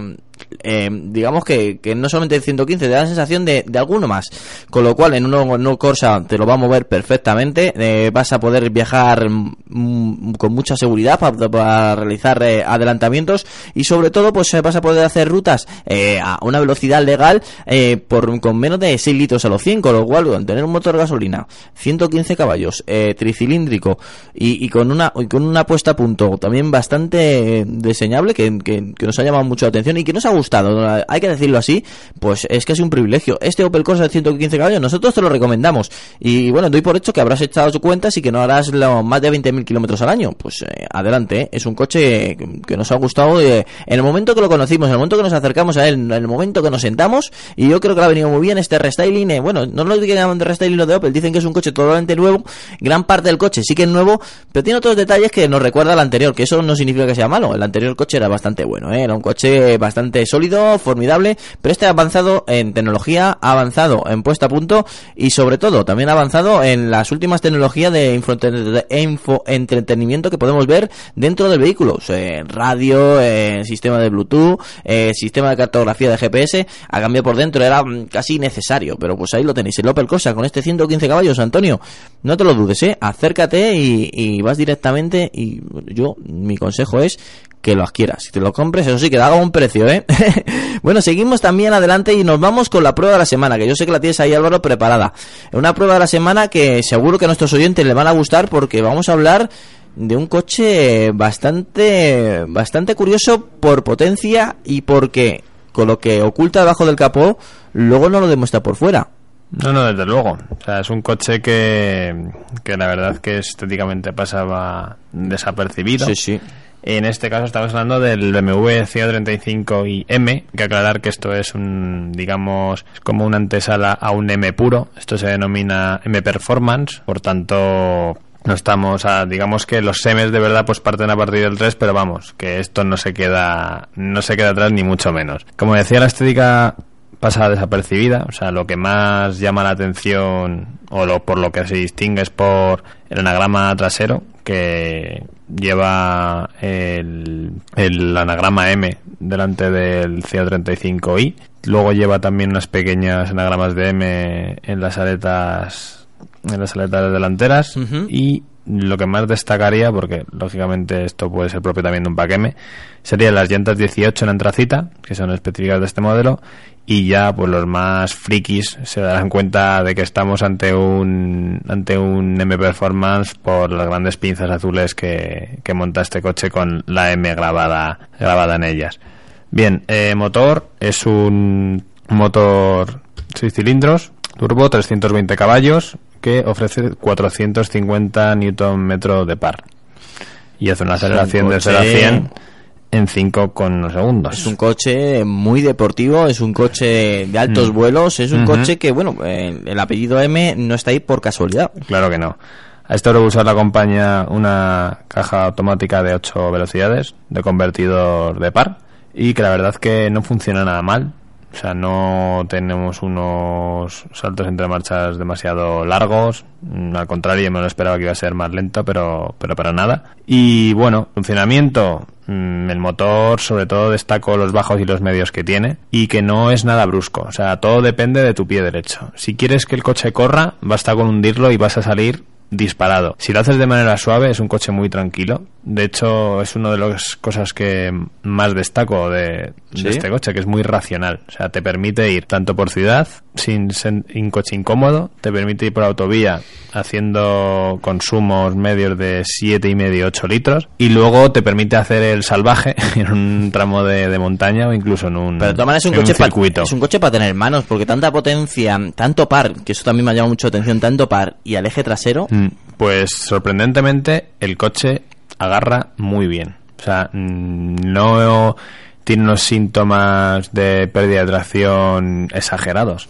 eh, digamos que, que no solamente el 115 te da la sensación de, de alguno más. Con lo cual en un nuevo Corsa te lo va a mover perfectamente eh, vas a poder viajar mm, con mucha seguridad para, realizar eh, adelantamientos y sobre todo pues vas a poder hacer rutas a una velocidad legal por con menos de 6 litros a los 100 con lo cual tener un motor gasolina 115 caballos tricilíndrico y, con una y con una puesta a punto también bastante diseñable que, que, nos ha llamado mucho la atención y que nos gustado, hay que decirlo así, pues es que es un privilegio. Este Opel Corsa de 115 caballos, nosotros te lo recomendamos. Y bueno, doy por hecho que habrás echado cuentas y que no harás lo, más de 20.000 kilómetros al año. Pues eh, adelante, ¿eh? es un coche que, nos ha gustado eh, en el momento que lo conocimos, en el momento que nos acercamos a él, en el momento que nos sentamos. Y yo creo que le ha venido muy bien este restyling. bueno, no lo digan de restyling lo de Opel, dicen que es un coche totalmente nuevo. Gran parte del coche sí que es nuevo, pero tiene otros detalles que nos recuerda al anterior, que eso no significa que sea malo. El anterior coche era bastante bueno, era un coche bastante sólido, formidable, pero este ha avanzado en tecnología, ha avanzado en puesta a punto y sobre todo también ha avanzado en las últimas tecnologías de info, entretenimiento que podemos ver dentro del vehículo. Radio, sistema de Bluetooth, sistema de cartografía de GPS, ha cambiado por dentro, era casi necesario, pero pues ahí lo tenéis, el Opel Corsa con este 115 caballos, Antonio, no te lo dudes, eh, acércate y vas directamente y yo, mi consejo es que lo adquieras. Si te lo compres, eso sí, que haga un precio, ¿eh? bueno, seguimos también adelante y nos vamos con la prueba de la semana, que yo sé que la tienes ahí, Álvaro, preparada. Una prueba de la semana que seguro que a nuestros oyentes le van a gustar porque vamos a hablar de un coche bastante, bastante curioso por potencia y porque con lo que oculta debajo del capó, luego no lo demuestra por fuera. No, no, desde luego. O sea, es un coche que, que la verdad que estéticamente pasaba desapercibido. Sí, sí. En este caso estamos hablando del BMW C35i que aclarar que esto es un, digamos, como una antesala a un M puro. Esto se denomina M Performance, por tanto no estamos a, digamos que los semes de verdad pues parten a partir del 3, pero vamos, que esto no se queda no se queda atrás ni mucho menos. Como decía la estética pasa desapercibida, o sea, lo que más llama la atención o lo, por lo que se distingue es por el anagrama trasero que lleva el, el anagrama M delante del CO35i. Luego lleva también unas pequeñas anagramas de M en las aletas en las aletas delanteras y lo que más destacaría, porque lógicamente esto puede ser propio también de un M, serían las llantas 18 en antracita, que son específicas de este modelo, y ya pues los más frikis se darán cuenta de que estamos ante un ante un M Performance por las grandes pinzas azules que, que monta este coche con la M grabada grabada en ellas. Bien, eh, motor es un motor 6 cilindros, turbo 320 caballos que ofrece 450 Nm de par y hace una aceleración de 0 a coche- 100 en 5,1 segundos. Es un coche muy deportivo, es un coche de altos Mm. vuelos, es un coche que, bueno, el apellido M no está ahí por casualidad. Claro que no. A este propulsor le acompaña una caja automática de 8 velocidades de convertidor de par y que la verdad que no funciona nada mal. O sea, no tenemos unos saltos entre marchas demasiado largos. Mm, Al contrario, me lo esperaba que iba a ser más lento, pero, pero para nada. Y bueno, funcionamiento. mm, El motor, sobre todo, destaco los bajos y los medios que tiene y que no es nada brusco. O sea, todo depende de tu pie derecho. Si quieres que el coche corra, basta con hundirlo y vas a salir disparado. Si lo haces de manera suave, es un coche muy tranquilo. De hecho, es una de las cosas que más destaco de, ¿Sí? de este coche, que es muy racional. O sea, te permite ir tanto por ciudad, sin un coche incómodo, te permite ir por autovía haciendo consumos medios de 7,5 8 litros, y luego te permite hacer el salvaje en un tramo de, de montaña o incluso en un, Pero es un en coche circuito. es un coche para tener manos, porque tanta potencia, tanto par, que eso también me ha llamado mucho atención, tanto par y al eje trasero, Mm, Pues sorprendentemente el coche agarra muy bien. O sea, mm, no tiene unos síntomas de pérdida de tracción exagerados.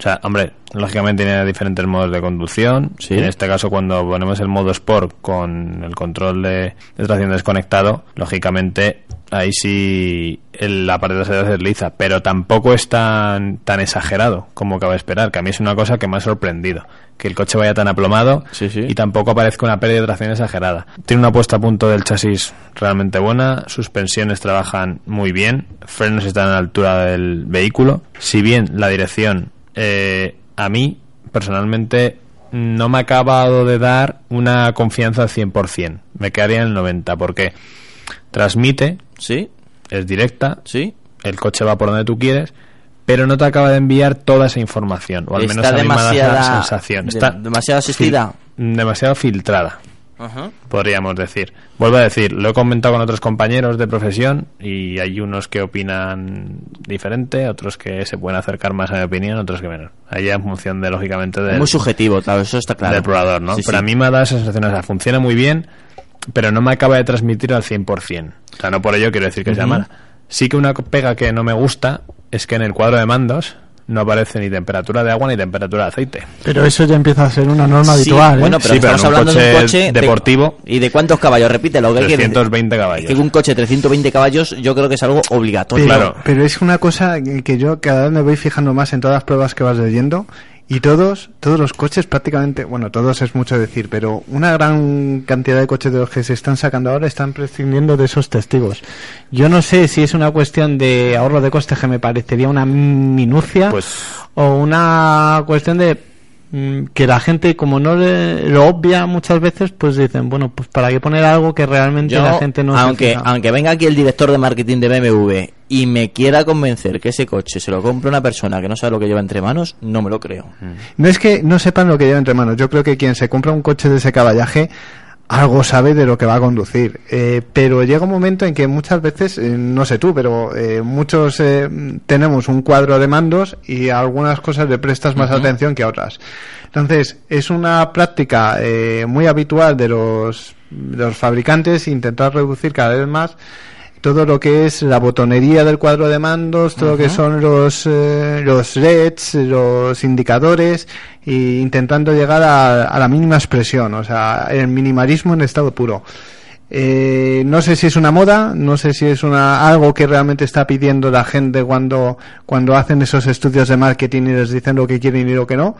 O sea, hombre, lógicamente tiene diferentes modos de conducción. Sí. En este caso, cuando ponemos el modo Sport con el control de, de tracción desconectado, lógicamente ahí sí el- la parte trasera se desliza, pero tampoco es tan, tan exagerado como cabe esperar, que a mí es una cosa que me ha sorprendido. Que el coche vaya tan aplomado Sí, sí. y tampoco aparezca una pérdida de tracción exagerada. Tiene una puesta a punto del chasis realmente buena, suspensiones trabajan muy bien, frenos están a la altura del vehículo. Si bien la dirección eh, a mí personalmente no me ha acabado de dar una confianza al 100%. Me quedaría en el 90% porque transmite, ¿Sí? es directa, ¿Sí? el coche va por donde tú quieres, pero no te acaba de enviar toda esa información, o al menos Está a mí me sensación. Está demasiado asistida. fil- demasiado filtrada, Ajá. podríamos decir. Vuelvo a decir, lo he comentado con otros compañeros de profesión y hay unos que opinan diferente, otros que se pueden acercar más a mi opinión, otros que menos. Ahí ya en función de, lógicamente, del, Muy subjetivo, claro, eso está claro. del probador, ¿no? Sí, pero sí. a mí me ha dado esa sensación, o sea, funciona muy bien, pero no me acaba de transmitir al 100%. O sea, no por ello quiero decir que sea mala. Sí que una pega que no me gusta es que en el cuadro de mandos no aparece ni temperatura de agua ni temperatura de aceite. Pero eso ya empieza a ser una norma Sí, habitual. ¿eh? Bueno, pero Sí, pero estamos hablando de un coche coche de- deportivo- ¿Y de cuántos caballos? Repítelo, ¿qué quieres? 320 caballos. Que un coche de 320 caballos yo creo que es algo obligatorio. Pero, Claro. pero es una cosa que que yo cada vez me voy fijando más en todas las pruebas que vas leyendo y todos, todos los coches prácticamente, bueno, todos es mucho decir, pero una gran cantidad de coches de los que se están sacando ahora están prescindiendo de esos testigos. Yo no sé si es una cuestión de ahorro de costes que me parecería una minucia Pues o una cuestión de que la gente como no le- lo obvia muchas veces pues dicen bueno pues para qué poner algo que realmente Yo, la gente no aunque, aunque venga aquí el director de marketing de BMW y me quiera convencer que ese coche se lo compre una persona que no sabe lo que lleva entre manos, no me lo creo. No es que no sepan lo que lleva entre manos. Yo creo que quien se compra un coche de ese caballaje algo sabe de lo que va a conducir. Eh, pero llega un momento en que muchas veces, eh, no sé tú, pero eh, muchos eh, tenemos un cuadro de mandos y a algunas cosas le prestas más atención que a otras. Entonces, es una práctica eh, muy habitual de los, de los fabricantes intentar reducir cada vez más todo lo que es la botonería del cuadro de mandos, todo lo que son los, eh, los LEDs, los indicadores, e intentando llegar a, a la mínima expresión, o sea, el minimalismo en estado puro. Eh, no sé si es una moda, no sé si es una algo que realmente está pidiendo la gente cuando, cuando hacen esos estudios de marketing y les dicen lo que quieren y lo que no.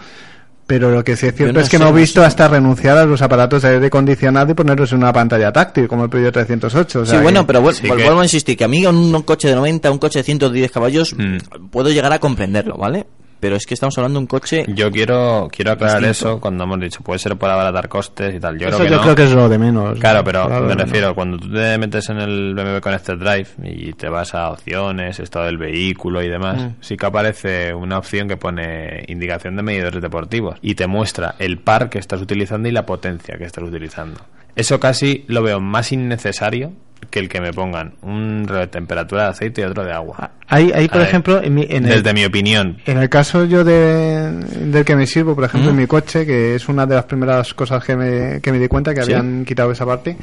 Pero lo que sí es cierto no es que hemos no visto sé. hasta renunciar a los aparatos de aire acondicionado y ponerlos en una pantalla táctil, como el Peugeot 308. o sea sí, bueno, pero vuel- sí vol- que- vuelvo a insistir que a mí un, un coche de 90, un coche de 110 caballos, Mm. puedo llegar a comprenderlo, ¿vale? Pero es que estamos hablando de un coche... yo quiero quiero aclarar Distinto. eso cuando hemos dicho puede ser para abaratar costes y tal. Yo Eso creo que yo no. creo que es lo de menos. Claro, pero Claro, me no. refiero, cuando tú te metes en el BMW Connected Drive y te vas a opciones, estado del vehículo y demás, Mm. sí que aparece una opción que pone indicación de medidores deportivos y te muestra el par que estás utilizando y la potencia que estás utilizando. Eso casi lo veo más innecesario que el que me pongan un reloj de temperatura de aceite y otro de agua. Hay, hay por ver, ejemplo, en, mi- en el, Desde mi opinión, en el caso yo de, del que me sirvo, por ejemplo, en mi coche, que es una de las primeras cosas que me, que me di cuenta que Sí. habían quitado esa parte,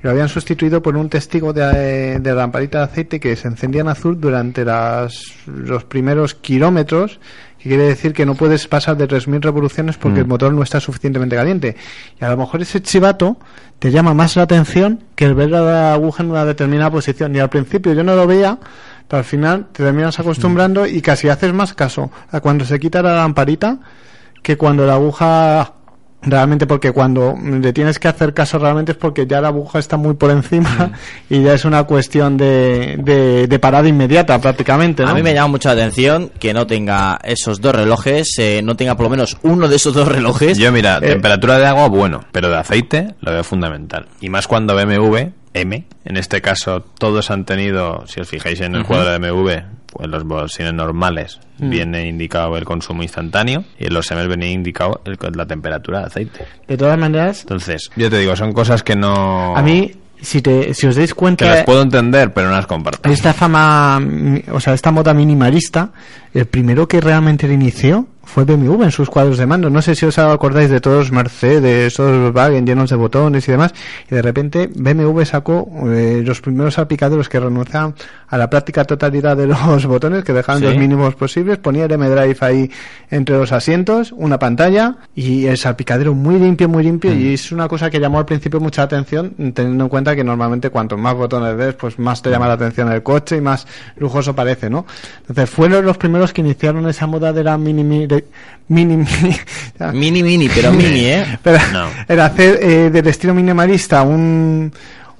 lo habían sustituido por un testigo de, de lamparita de aceite que se encendía en azul durante las, los primeros kilómetros, que quiere decir que no puedes pasar de 3.000 revoluciones porque el motor no está suficientemente caliente. Y a lo mejor ese chivato te llama más la atención que el ver la aguja en una determinada posición. Y al principio yo no lo veía, pero al final te terminas acostumbrando y casi haces más caso a cuando se quita la lamparita que cuando la aguja realmente porque cuando le tienes que hacer caso realmente es porque ya la aguja está muy por encima y ya es una cuestión de, de, de parada inmediata prácticamente ¿no? A mí me llama mucho la atención que no tenga esos dos relojes, eh, no tenga por lo menos uno de esos dos relojes. yo mira, Eh, temperatura de agua, bueno, pero de aceite lo veo fundamental. Y más cuando BMW, M, en este caso todos han tenido, si os fijáis en el cuadro de BMW, pues los bolsines normales Mm. viene indicado el consumo instantáneo y en los M venía indicado el- la temperatura de aceite. de todas maneras Entonces, yo te digo, son cosas que no... a mí si te si os dais que cuenta las puedo entender, pero no las comparto. esta fama, o sea, esta moda minimalista, el primero que realmente la inició fue BMW en sus cuadros de mando. No sé si os acordáis de todos Mercedes, todos los Wagen llenos de botones y demás. Y de repente BMW sacó eh, los primeros salpicadores que renunciaban a la práctica totalidad de los botones, que dejaban Sí. los mínimos posibles. Ponía el M-Drive ahí entre los asientos, una pantalla y el salpicadero muy limpio, muy limpio. Y es una cosa que llamó al principio mucha atención, teniendo en cuenta que normalmente cuanto más botones des, pues más te llama la atención el coche y más lujoso parece, ¿no? Entonces fueron los primeros que iniciaron esa moda de la mini mini mini mini, Mini, mini, pero mini, ¿eh? pero No. era hacer eh, del estilo minimalista un,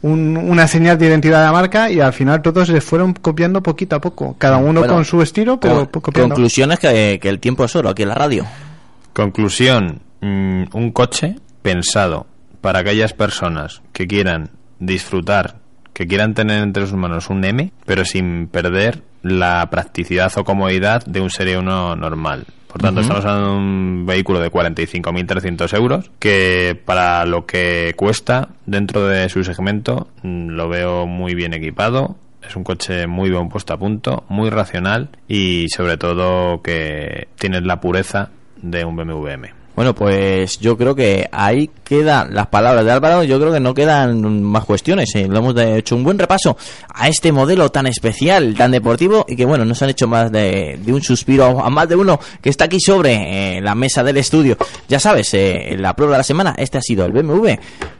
un- una señal de identidad de la marca y al final todos se fueron copiando poquito a poco, cada uno Bueno, con su estilo, pero Con- copiando. conclusiones que, que el tiempo es oro aquí en la radio. Conclusión, mm, un coche pensado para aquellas personas que quieran disfrutar, que quieran tener entre sus manos un M, pero sin perder la practicidad o comodidad de un Serie 1 normal. Por tanto, Ujú. estamos hablando de un vehículo de 45.300 euros que para lo que cuesta dentro de su segmento mm, lo veo muy bien equipado. Es un coche muy bien puesto a punto, muy racional y sobre todo que tiene la pureza de un BMW M. Bueno, pues yo creo que ahí quedan las palabras de Álvaro. Yo creo que no quedan más cuestiones. ¿eh? Lo hemos hecho un buen repaso a este modelo tan especial, tan deportivo y que, bueno, nos han hecho más de, de un suspiro a más de uno que está aquí sobre eh, la mesa del estudio. Ya sabes, eh, la prueba de la semana, este ha sido el BMW.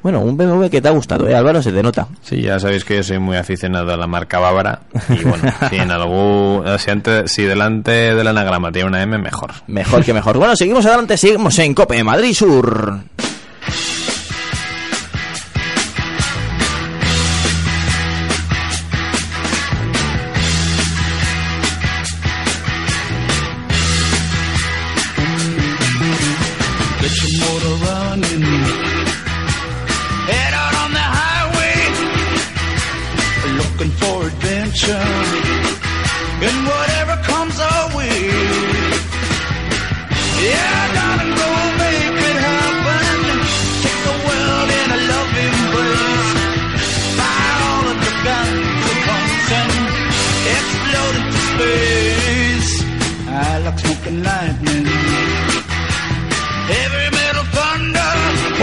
Bueno, un BMW que te ha gustado, ¿eh, Álvaro? Se te nota. Sí, ya sabéis que yo soy muy aficionado a la marca bávara y bueno, si en algún, si, antes- si delante del anagrama tiene una M, mejor. Mejor que mejor. Bueno, seguimos adelante, seguimos en Cope Madrid Sur.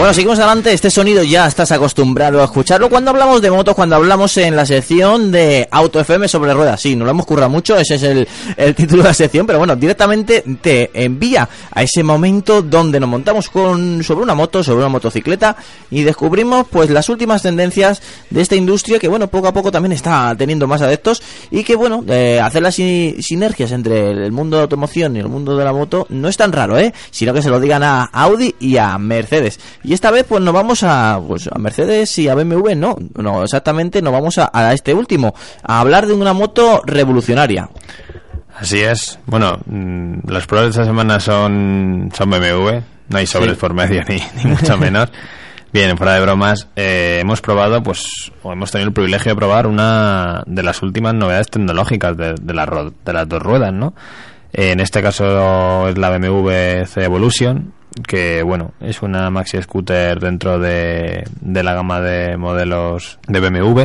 Bueno, seguimos adelante. Este sonido ya estás acostumbrado a escucharlo cuando hablamos de motos, cuando hablamos en la sección de Auto FM sobre ruedas. Sí, nos lo hemos currado mucho, ese es el, título de la sección, pero bueno, directamente te envía a ese momento donde nos montamos con, sobre una moto, sobre una motocicleta y descubrimos pues las últimas tendencias de esta industria que bueno, poco a poco también está teniendo más adeptos y que bueno, eh, hacer las si- sinergias entre el mundo de automoción y el mundo de la moto no es tan raro, ¿eh? Sino que se lo digan a Audi y a Mercedes. Y esta vez pues nos vamos a, pues, a Mercedes y a BMW, no, no, exactamente nos vamos a, a este último, a hablar de una moto revolucionaria. Así es. Bueno, mm, las pruebas de esta semana son, son BMW. No hay sobres Sí. por medio, ni, ni mucho menos. Bien, fuera de bromas, eh, hemos probado, pues, o hemos tenido el privilegio de probar una de las últimas novedades tecnológicas de, de, la de las dos ruedas, ¿no? En este caso es la BMW C Evolution, que, bueno, es una maxi scooter dentro de, de la gama de modelos de BMW.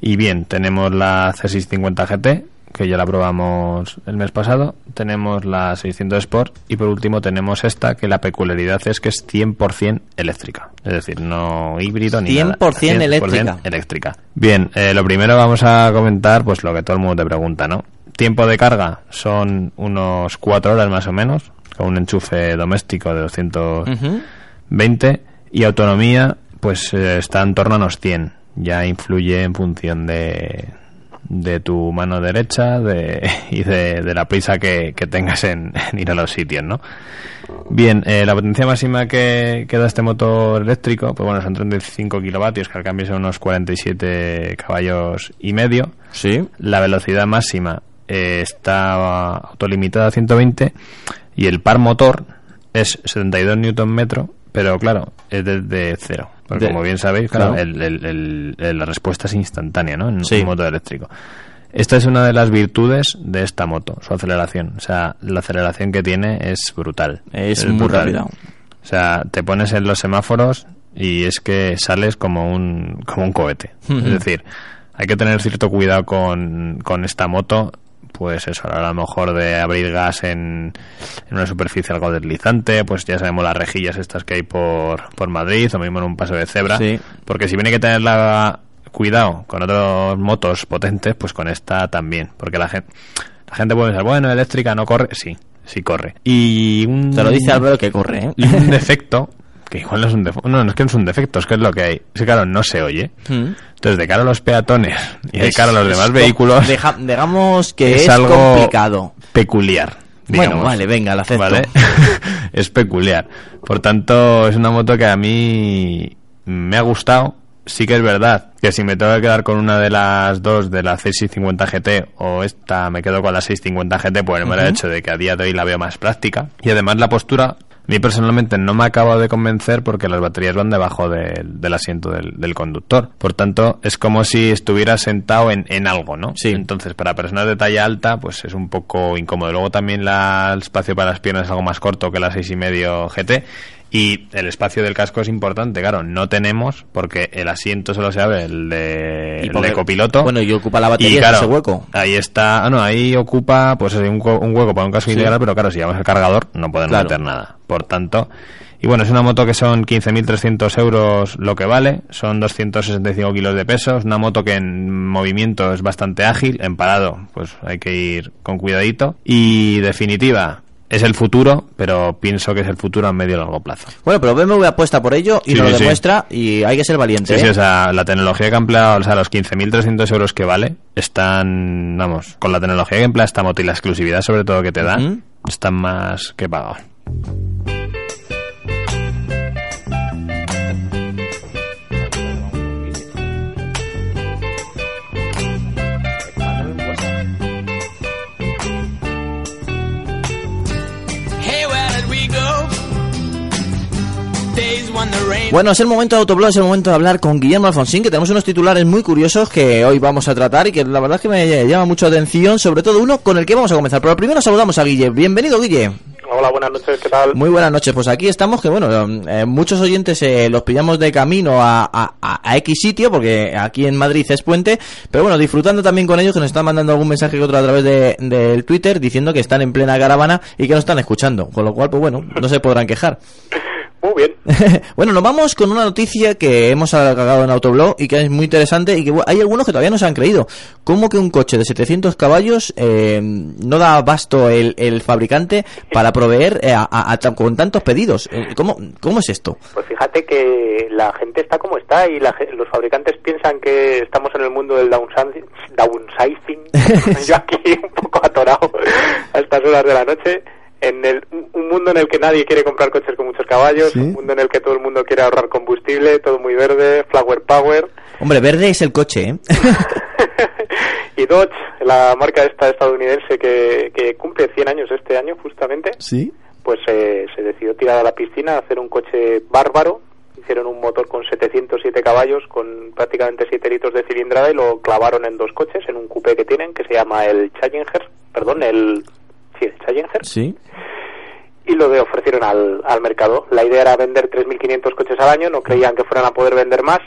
Y bien, tenemos la C650 GT, que ya la probamos el mes pasado. Tenemos la 600 Sport y por último tenemos esta, que la peculiaridad es que es 100% eléctrica. Es decir, no híbrido ni nada. 100% eléctrica. eléctrica. Bien, eh, lo primero vamos a comentar pues lo que todo el mundo te pregunta, ¿no? Tiempo de carga son unos 4 horas más o menos, con un enchufe doméstico de 220 y autonomía pues eh, está en torno a unos 100. Ya influye en función de, de tu mano derecha de, y de, de la prisa que, que tengas en, en ir a los sitios, ¿no? Bien, eh, la potencia máxima que, que da este motor eléctrico, pues bueno, son 35 kilovatios, que al cambio son unos 47 caballos y medio. Sí. La velocidad máxima eh, está autolimitada a 120 y el par motor es 72 newton metro, pero claro, es desde cero. Porque De- como bien sabéis, claro. claro, el- el- el- el- la respuesta es instantánea, ¿no? En Sí. un motor eléctrico. Esta es una de las virtudes de esta moto, su aceleración. O sea, la aceleración que tiene es brutal. Es muy rápida. O sea, te pones en los semáforos y es que sales como un, como un cohete. Es decir, hay que tener cierto cuidado con, con esta moto pues eso, a lo mejor de abrir gas en, en una superficie algo deslizante, pues ya sabemos las rejillas estas que hay por, por Madrid, o mismo en un paso de cebra, Sí. porque si viene que tenerla cuidado con otras motos potentes, pues con esta también, porque la gente, la gente puede pensar, bueno, eléctrica no corre, sí, sí corre. Y un, Te lo dice Álvaro que corre, ¿eh? y un defecto, que igual no es un defecto, no, no es que no es un defecto, es que es lo que hay, es que claro, no se oye. Mm. Entonces, de cara a los peatones y de cara a los es demás vehículos, deja- digamos que es es, algo complicado. peculiar. Bueno, vale, venga, lo acepto. ¿Vale? es peculiar. Por tanto, es una moto que a mí me ha gustado. Sí que es verdad que si me tengo que quedar con una de las dos, de la C650 GT o esta, me quedo con la 650 GT por el mero hecho de que a día de hoy la veo más práctica. Y además la postura, mí personalmente no me acaba de convencer porque las baterías van debajo del, del asiento del, del conductor. Por tanto, es como si estuviera sentado en, en algo, ¿no? Sí. Entonces, para personas de talla alta, pues es un poco incómodo. Luego también la- el espacio para las piernas es algo más corto que la 6,5 GT. Y el espacio del casco es importante, claro, no tenemos, porque el asiento solo se abre el de, Y el porque- de copiloto. bueno, y ocupa la batería Y, claro, ese hueco. Ahí está, ah, no, ahí ocupa pues un, un hueco para un casco Sí. integral, pero claro, si llevamos el cargador no podemos Claro. meter nada. Por tanto, y bueno, es una moto que son 15.300 euros lo que vale, son 265 kilos de peso, es una moto que en movimiento es bastante ágil, en parado pues hay que ir con cuidadito. Y definitiva, es el futuro, pero pienso que es el futuro a medio y largo plazo. Bueno, pero BMW apuesta por ello y Sí, nos lo sí, sí. demuestra y hay que ser valiente. Sí, sí, ¿eh? o sea, la tecnología que ha empleado, o sea, los 15.300 euros que vale, están, vamos, con la tecnología que emplea esta moto y la exclusividad sobre todo que te da, están más que pagados. Bueno, es el momento de Autoblog, es el momento de hablar con Guillermo Alfonsín, que tenemos unos titulares muy curiosos que hoy vamos a tratar y que la verdad es que me llama mucho atención, sobre todo uno con el que vamos a comenzar. Pero primero saludamos a Guille. Bienvenido, Guille. Hola, buenas noches, ¿qué tal? Muy buenas noches, pues aquí estamos, que bueno, eh, muchos oyentes eh, los pillamos de camino a, a- a- a X sitio, porque aquí en Madrid es puente, pero bueno, disfrutando también con ellos, que nos están mandando algún mensaje que otro a través de- del Twitter, diciendo que están en plena caravana y que nos están escuchando, con lo cual, pues bueno, no se podrán quejar. Muy bien. bueno, nos vamos con una noticia que hemos alargado en Autoblog y que es muy interesante y que hay algunos que todavía no se han creído. ¿Cómo que un coche de 700 caballos eh, no da abasto el, el fabricante para proveer eh, a- a- a ta- con tantos pedidos? Eh, ¿Cómo, ¿Cómo es esto? Pues fíjate que la gente está como está y la los fabricantes piensan que estamos en el mundo del downsizing. downsizing. Yo aquí un poco atorado a estas horas de la noche. En el, un- un mundo en el que nadie quiere comprar coches con muchos caballos, Sí. un mundo en el que todo el mundo quiere ahorrar combustible, todo muy verde, flower power. Hombre, verde es el coche, ¿eh? y Dodge, la marca esta estadounidense que, que cumple 100 años este año justamente, sí. pues eh, se decidió tirar a la piscina a hacer un coche bárbaro. Hicieron un motor con 707 caballos, con prácticamente 7 litros de cilindrada y lo clavaron en dos coches, en un coupé que tienen, que se llama el Challenger, perdón, el, sí, el Challenger, Sí. y lo de ofrecieron al, al mercado. La idea era vender 3.500 coches al año, no creían que fueran a poder vender más,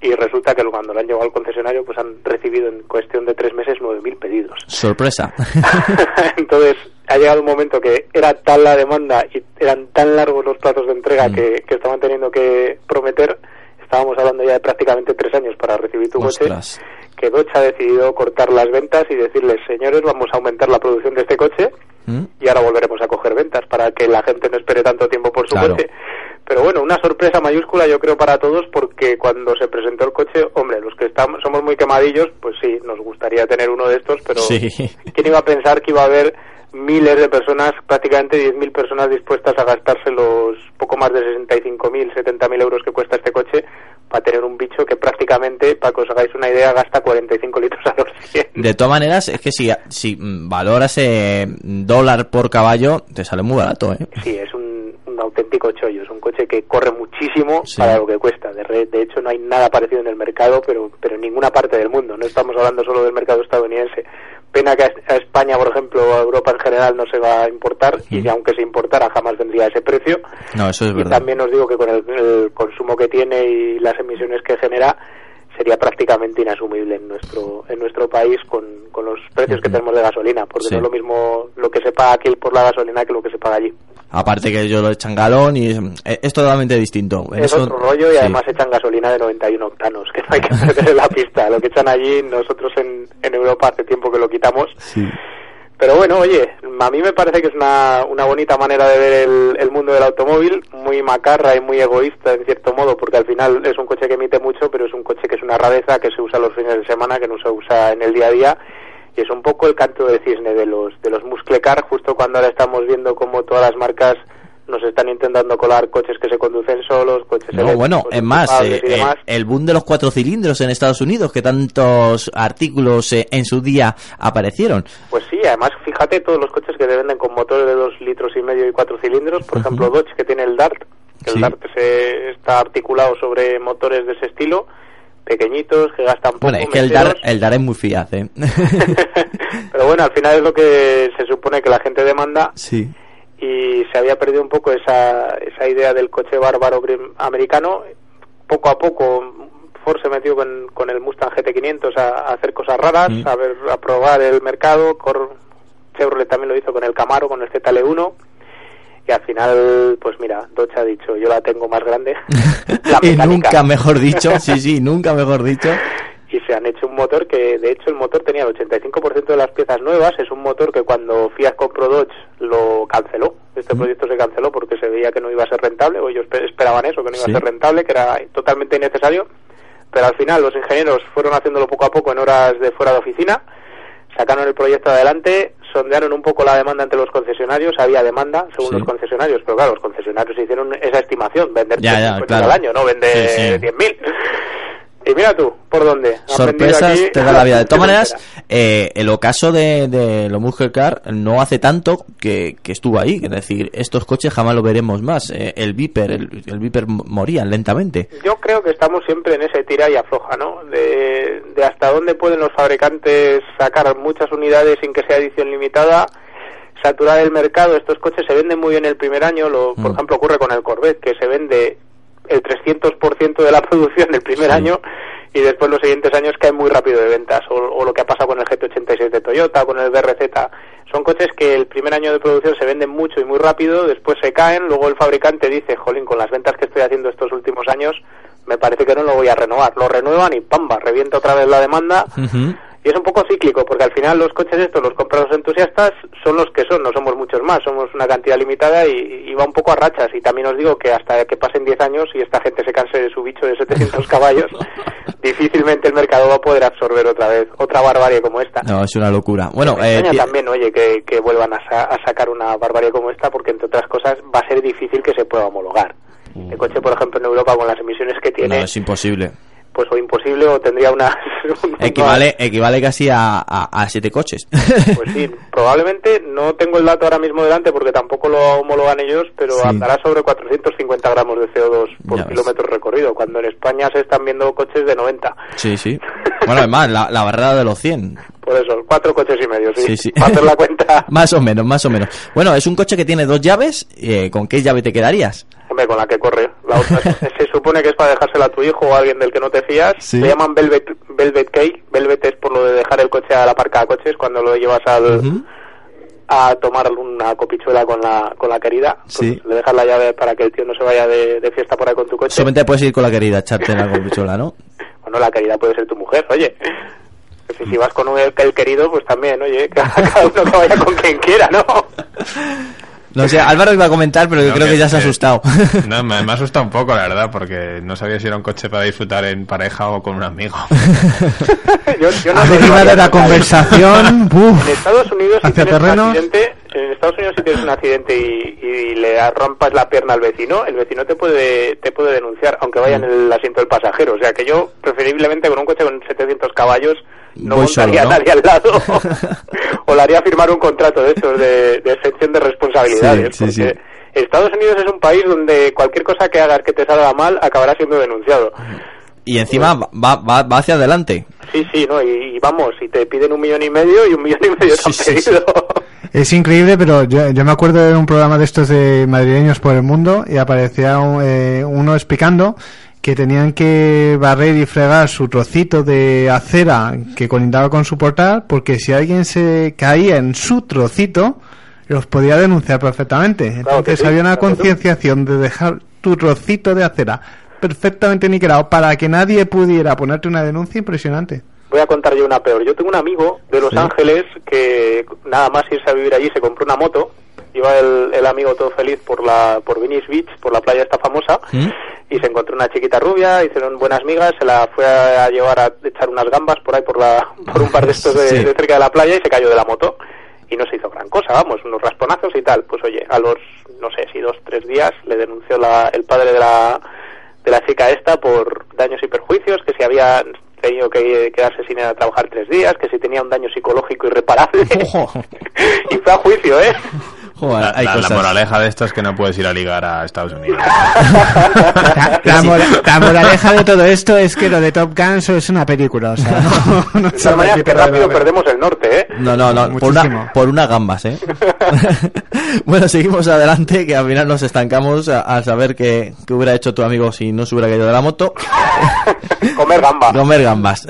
y resulta que cuando lo han llevado al concesionario, pues han recibido en cuestión de tres meses 9.000 pedidos. Sorpresa. Entonces, ha llegado un momento que era tal la demanda y eran tan largos los plazos de entrega Mm. que, que estaban teniendo que prometer. Estábamos hablando ya de prácticamente tres años para recibir tu Ostras. coche. Que Dodge ha decidido cortar las ventas y decirles, señores, vamos a aumentar la producción de este coche ¿Mm? y ahora volveremos a coger ventas para que la gente no espere tanto tiempo por su Claro. coche. Pero bueno, una sorpresa mayúscula yo creo para todos porque cuando se presentó el coche, hombre, los que estamos somos muy quemadillos, pues sí, nos gustaría tener uno de estos, pero Sí. ¿quién iba a pensar que iba a haber miles de personas, prácticamente 10.000 personas dispuestas a gastarse los poco más de 65.000, 70.000 euros que cuesta este coche para tener un bicho que prácticamente, para que os hagáis una idea, gasta 45 litros a los 100? De todas maneras, es que si, si valoras eh, dólar por caballo, te sale muy barato, ¿eh? Sí, es un, un auténtico chollo. Es un coche que corre muchísimo Sí. para lo que cuesta. De, re- de hecho, no hay nada parecido en el mercado, pero, pero en ninguna parte del mundo. No estamos hablando solo del mercado estadounidense. Pena que a Es- a España, por ejemplo, o a Europa en general no se va a importar y aunque se importara jamás vendría a ese precio. No, eso es Y verdad. también os digo que con el, el consumo que tiene y las emisiones que genera, sería prácticamente inasumible en nuestro en nuestro país con, con los precios que tenemos de gasolina, porque Sí. no es lo mismo lo que se paga aquí por la gasolina que lo que se paga allí. Aparte que ellos lo echan galón y es, es totalmente distinto. Es eso- otro rollo y sí. además echan gasolina de 91 octanos, que no hay que perder en la pista. Lo que echan allí, nosotros en, en Europa hace tiempo que lo quitamos. Sí. Pero bueno, oye, a mí me parece que es una, una bonita manera de ver el, mundo del automóvil, muy macarra y muy egoísta en cierto modo, porque al final es un coche que emite mucho, pero es un coche que es una rareza, que se usa los fines de semana, que no se usa en el día a día, y es un poco el canto de cisne de los, de los muscle car, justo cuando ahora estamos viendo cómo todas las marcas nos están intentando colar coches que se conducen solos, coches No, bueno, es más, eh, el, el boom de los cuatro cilindros en Estados Unidos, que tantos artículos eh, en su día aparecieron. Pues sí, además fíjate todos los coches que te venden con motores de dos litros y medio y cuatro cilindros, por ejemplo Dodge que tiene el Dart, que Sí. el Dart se, está articulado sobre motores de ese estilo, pequeñitos, que gastan poco, Bueno, es que el DAR, el DAR es muy fiaz, ¿eh? pero bueno, al final es lo que se supone que la gente demanda sí. Y se había perdido un poco esa, esa idea del coche bárbaro americano. Poco a poco Ford se metió con, con el Mustang GT500 a, a hacer cosas raras, Mm. a, ver, a probar el mercado. Cor- Chevrolet también lo hizo con el Camaro, con el ZL1. Y al final, pues mira, Dodge ha dicho, yo la tengo más grande. la y nunca mejor dicho, sí, sí, nunca mejor dicho. Y se han hecho un motor que, de hecho, el motor tenía el 85% de las piezas nuevas. Es un motor que cuando Fiat compró Dodge lo canceló. Este proyecto se canceló porque se veía que no iba a ser rentable, o ellos espe- esperaban eso, que no iba Sí. a ser rentable, que era totalmente innecesario. Pero al final los ingenieros fueron haciéndolo poco a poco en horas de fuera de oficina, sacaron el proyecto adelante, sondearon un poco la demanda entre los concesionarios, había demanda según Sí. los concesionarios, pero claro, los concesionarios hicieron esa estimación, vender Ya, ya, 300 coches claro. al año, no vender sí. 10.000. Y mira tú, ¿por dónde? Sorpresas te da la vida. De todas maneras, eh, el ocaso de, de lo Muscle Car no hace tanto que, que estuvo ahí. Es decir, estos coches jamás lo veremos más. Eh, el Viper, el, el Viper morían lentamente. Yo creo que estamos siempre en ese tira y afloja, ¿no? De, de hasta dónde pueden los fabricantes sacar muchas unidades sin que sea edición limitada, saturar el mercado. Estos coches se venden muy bien el primer año, lo, por Mm. ejemplo ocurre con el Corvette, que se vende el 300% de la producción el primer Sí. año y después los siguientes años caen muy rápido de ventas. O, o lo que ha pasado con el GT86 de Toyota, con el BRZ. Son coches que el primer año de producción se venden mucho y muy rápido, después se caen, luego el fabricante dice, jolín, con las ventas que estoy haciendo estos últimos años, me parece que no lo voy a renovar. Lo renuevan y ¡pamba! Revienta otra vez la demanda. Y es un poco cíclico, porque al final los coches estos los compran los entusiastas, son los que son, no somos muchos más, somos una cantidad limitada y, y va un poco a rachas. Y también os digo que hasta que pasen 10 años y esta gente se canse de su bicho de 700 caballos, difícilmente el mercado va a poder absorber otra vez otra barbarie como esta. No, es una locura. Bueno, En eh, también, oye, que, que vuelvan a, sa- a sacar una barbarie como esta, porque entre otras cosas va a ser difícil que se pueda homologar. El coche, por ejemplo, en Europa con las emisiones que no, tiene, es imposible. Pues o imposible o tendría una... Equivale, equivale casi a, a, a siete coches. Pues sí, probablemente, no tengo el dato ahora mismo delante porque tampoco lo homologan ellos, pero Sí. andará sobre 450 gramos de CO2 por Ya ves. kilómetro recorrido, cuando en España se están viendo coches de 90. sí, sí. Bueno, además, la, la barrera de los 100. Por eso, cuatro coches y medio, sí. Sí, sí. Para hacer la cuenta, Más o menos, más o menos. Bueno, es un coche que tiene dos llaves. eh, ¿Con qué llave te quedarías? Hombre, con la que corre. La otra se se supone que es para dejársela a tu hijo o a alguien del que no te fías. Sí. Se llaman Velvet, Velvet Key. Velvet es por lo de dejar el coche a la parca de coches cuando lo llevas al, a tomar una copichuela con la, con la querida. Pues Sí. Le dejas la llave para que el tío no se vaya de, de fiesta por ahí con tu coche. Solamente puedes ir con la querida, echarte la compichola, ¿no? Bueno, la querida puede ser tu mujer, oye. Si, si vas con un, el querido, pues también, oye, cada uno que vaya con quien quiera, ¿no? No sé, Álvaro iba a comentar, pero yo No, creo que ya se ha asustado. No, me, me ha asustado un poco, la verdad, porque no sabía si era un coche para disfrutar en pareja o con un amigo. yo, yo no de la conversación, En. Estados Unidos si Hacia tienes un terrenos. accidente, en Estados Unidos si tienes un accidente y, y le rompas la pierna al vecino, el vecino te puede te puede denunciar, aunque vaya en el asiento del pasajero. O sea que yo preferiblemente con un coche con 700 caballos no Voy montaría solo, ¿no? a nadie al lado o le haría firmar un contrato de estos de, de exención de responsabilidades. Sí, sí, porque sí. Estados Unidos es un país donde cualquier cosa que hagas que te salga mal acabará siendo denunciado. Y encima va, va, va hacia adelante. Sí, sí, ¿no? Y, y vamos, si te piden un millón y medio y un millón y medio te han pedido. Es increíble, pero yo, yo me acuerdo de un programa de estos de madrileños por el mundo y aparecía un- eh, uno explicando que tenían que barrer y fregar su trocito de acera que colindaba con su portal, porque si alguien se caía en su trocito, los podía denunciar perfectamente. Claro Entonces sí, había una claro concienciación de dejar tu trocito de acera perfectamente niquelado para que nadie pudiera ponerte una denuncia impresionante. Voy a contar yo una peor. Yo tengo un amigo de Los Sí. Ángeles que nada más irse a vivir allí se compró una moto. Iba el, el amigo todo feliz por la por Venice Beach, por la playa esta famosa, ¿Mm? y se encontró una chiquita rubia, hicieron buenas migas, se la fue a, llevar a echar unas gambas por ahí por la por un par de estos de, Sí. de cerca de la playa y se cayó de la moto y no se hizo gran cosa, vamos, unos rasponazos y tal. Pues oye, a los no sé si dos tres días le denunció la, el padre de la de la chica esta por daños y perjuicios, que si había tenido que quedarse sin ir a trabajar tres días, que si tenía un daño psicológico irreparable. y fue a juicio, ¿eh? Joder, La, hay la- la cosas. moraleja de esto es que no puedes ir a ligar a Estados Unidos. La, la mora- la moraleja de todo esto es que lo de Top Gun solo es una película, o sea, no, no se que rápido perdemos el norte, ¿eh? No, no, no, por, una, por unas gambas, ¿eh? bueno, seguimos adelante, que al final nos estancamos a- al saber que, que hubiera hecho tu amigo si no se hubiera caído de la moto. Comer gamba. Comer gambas.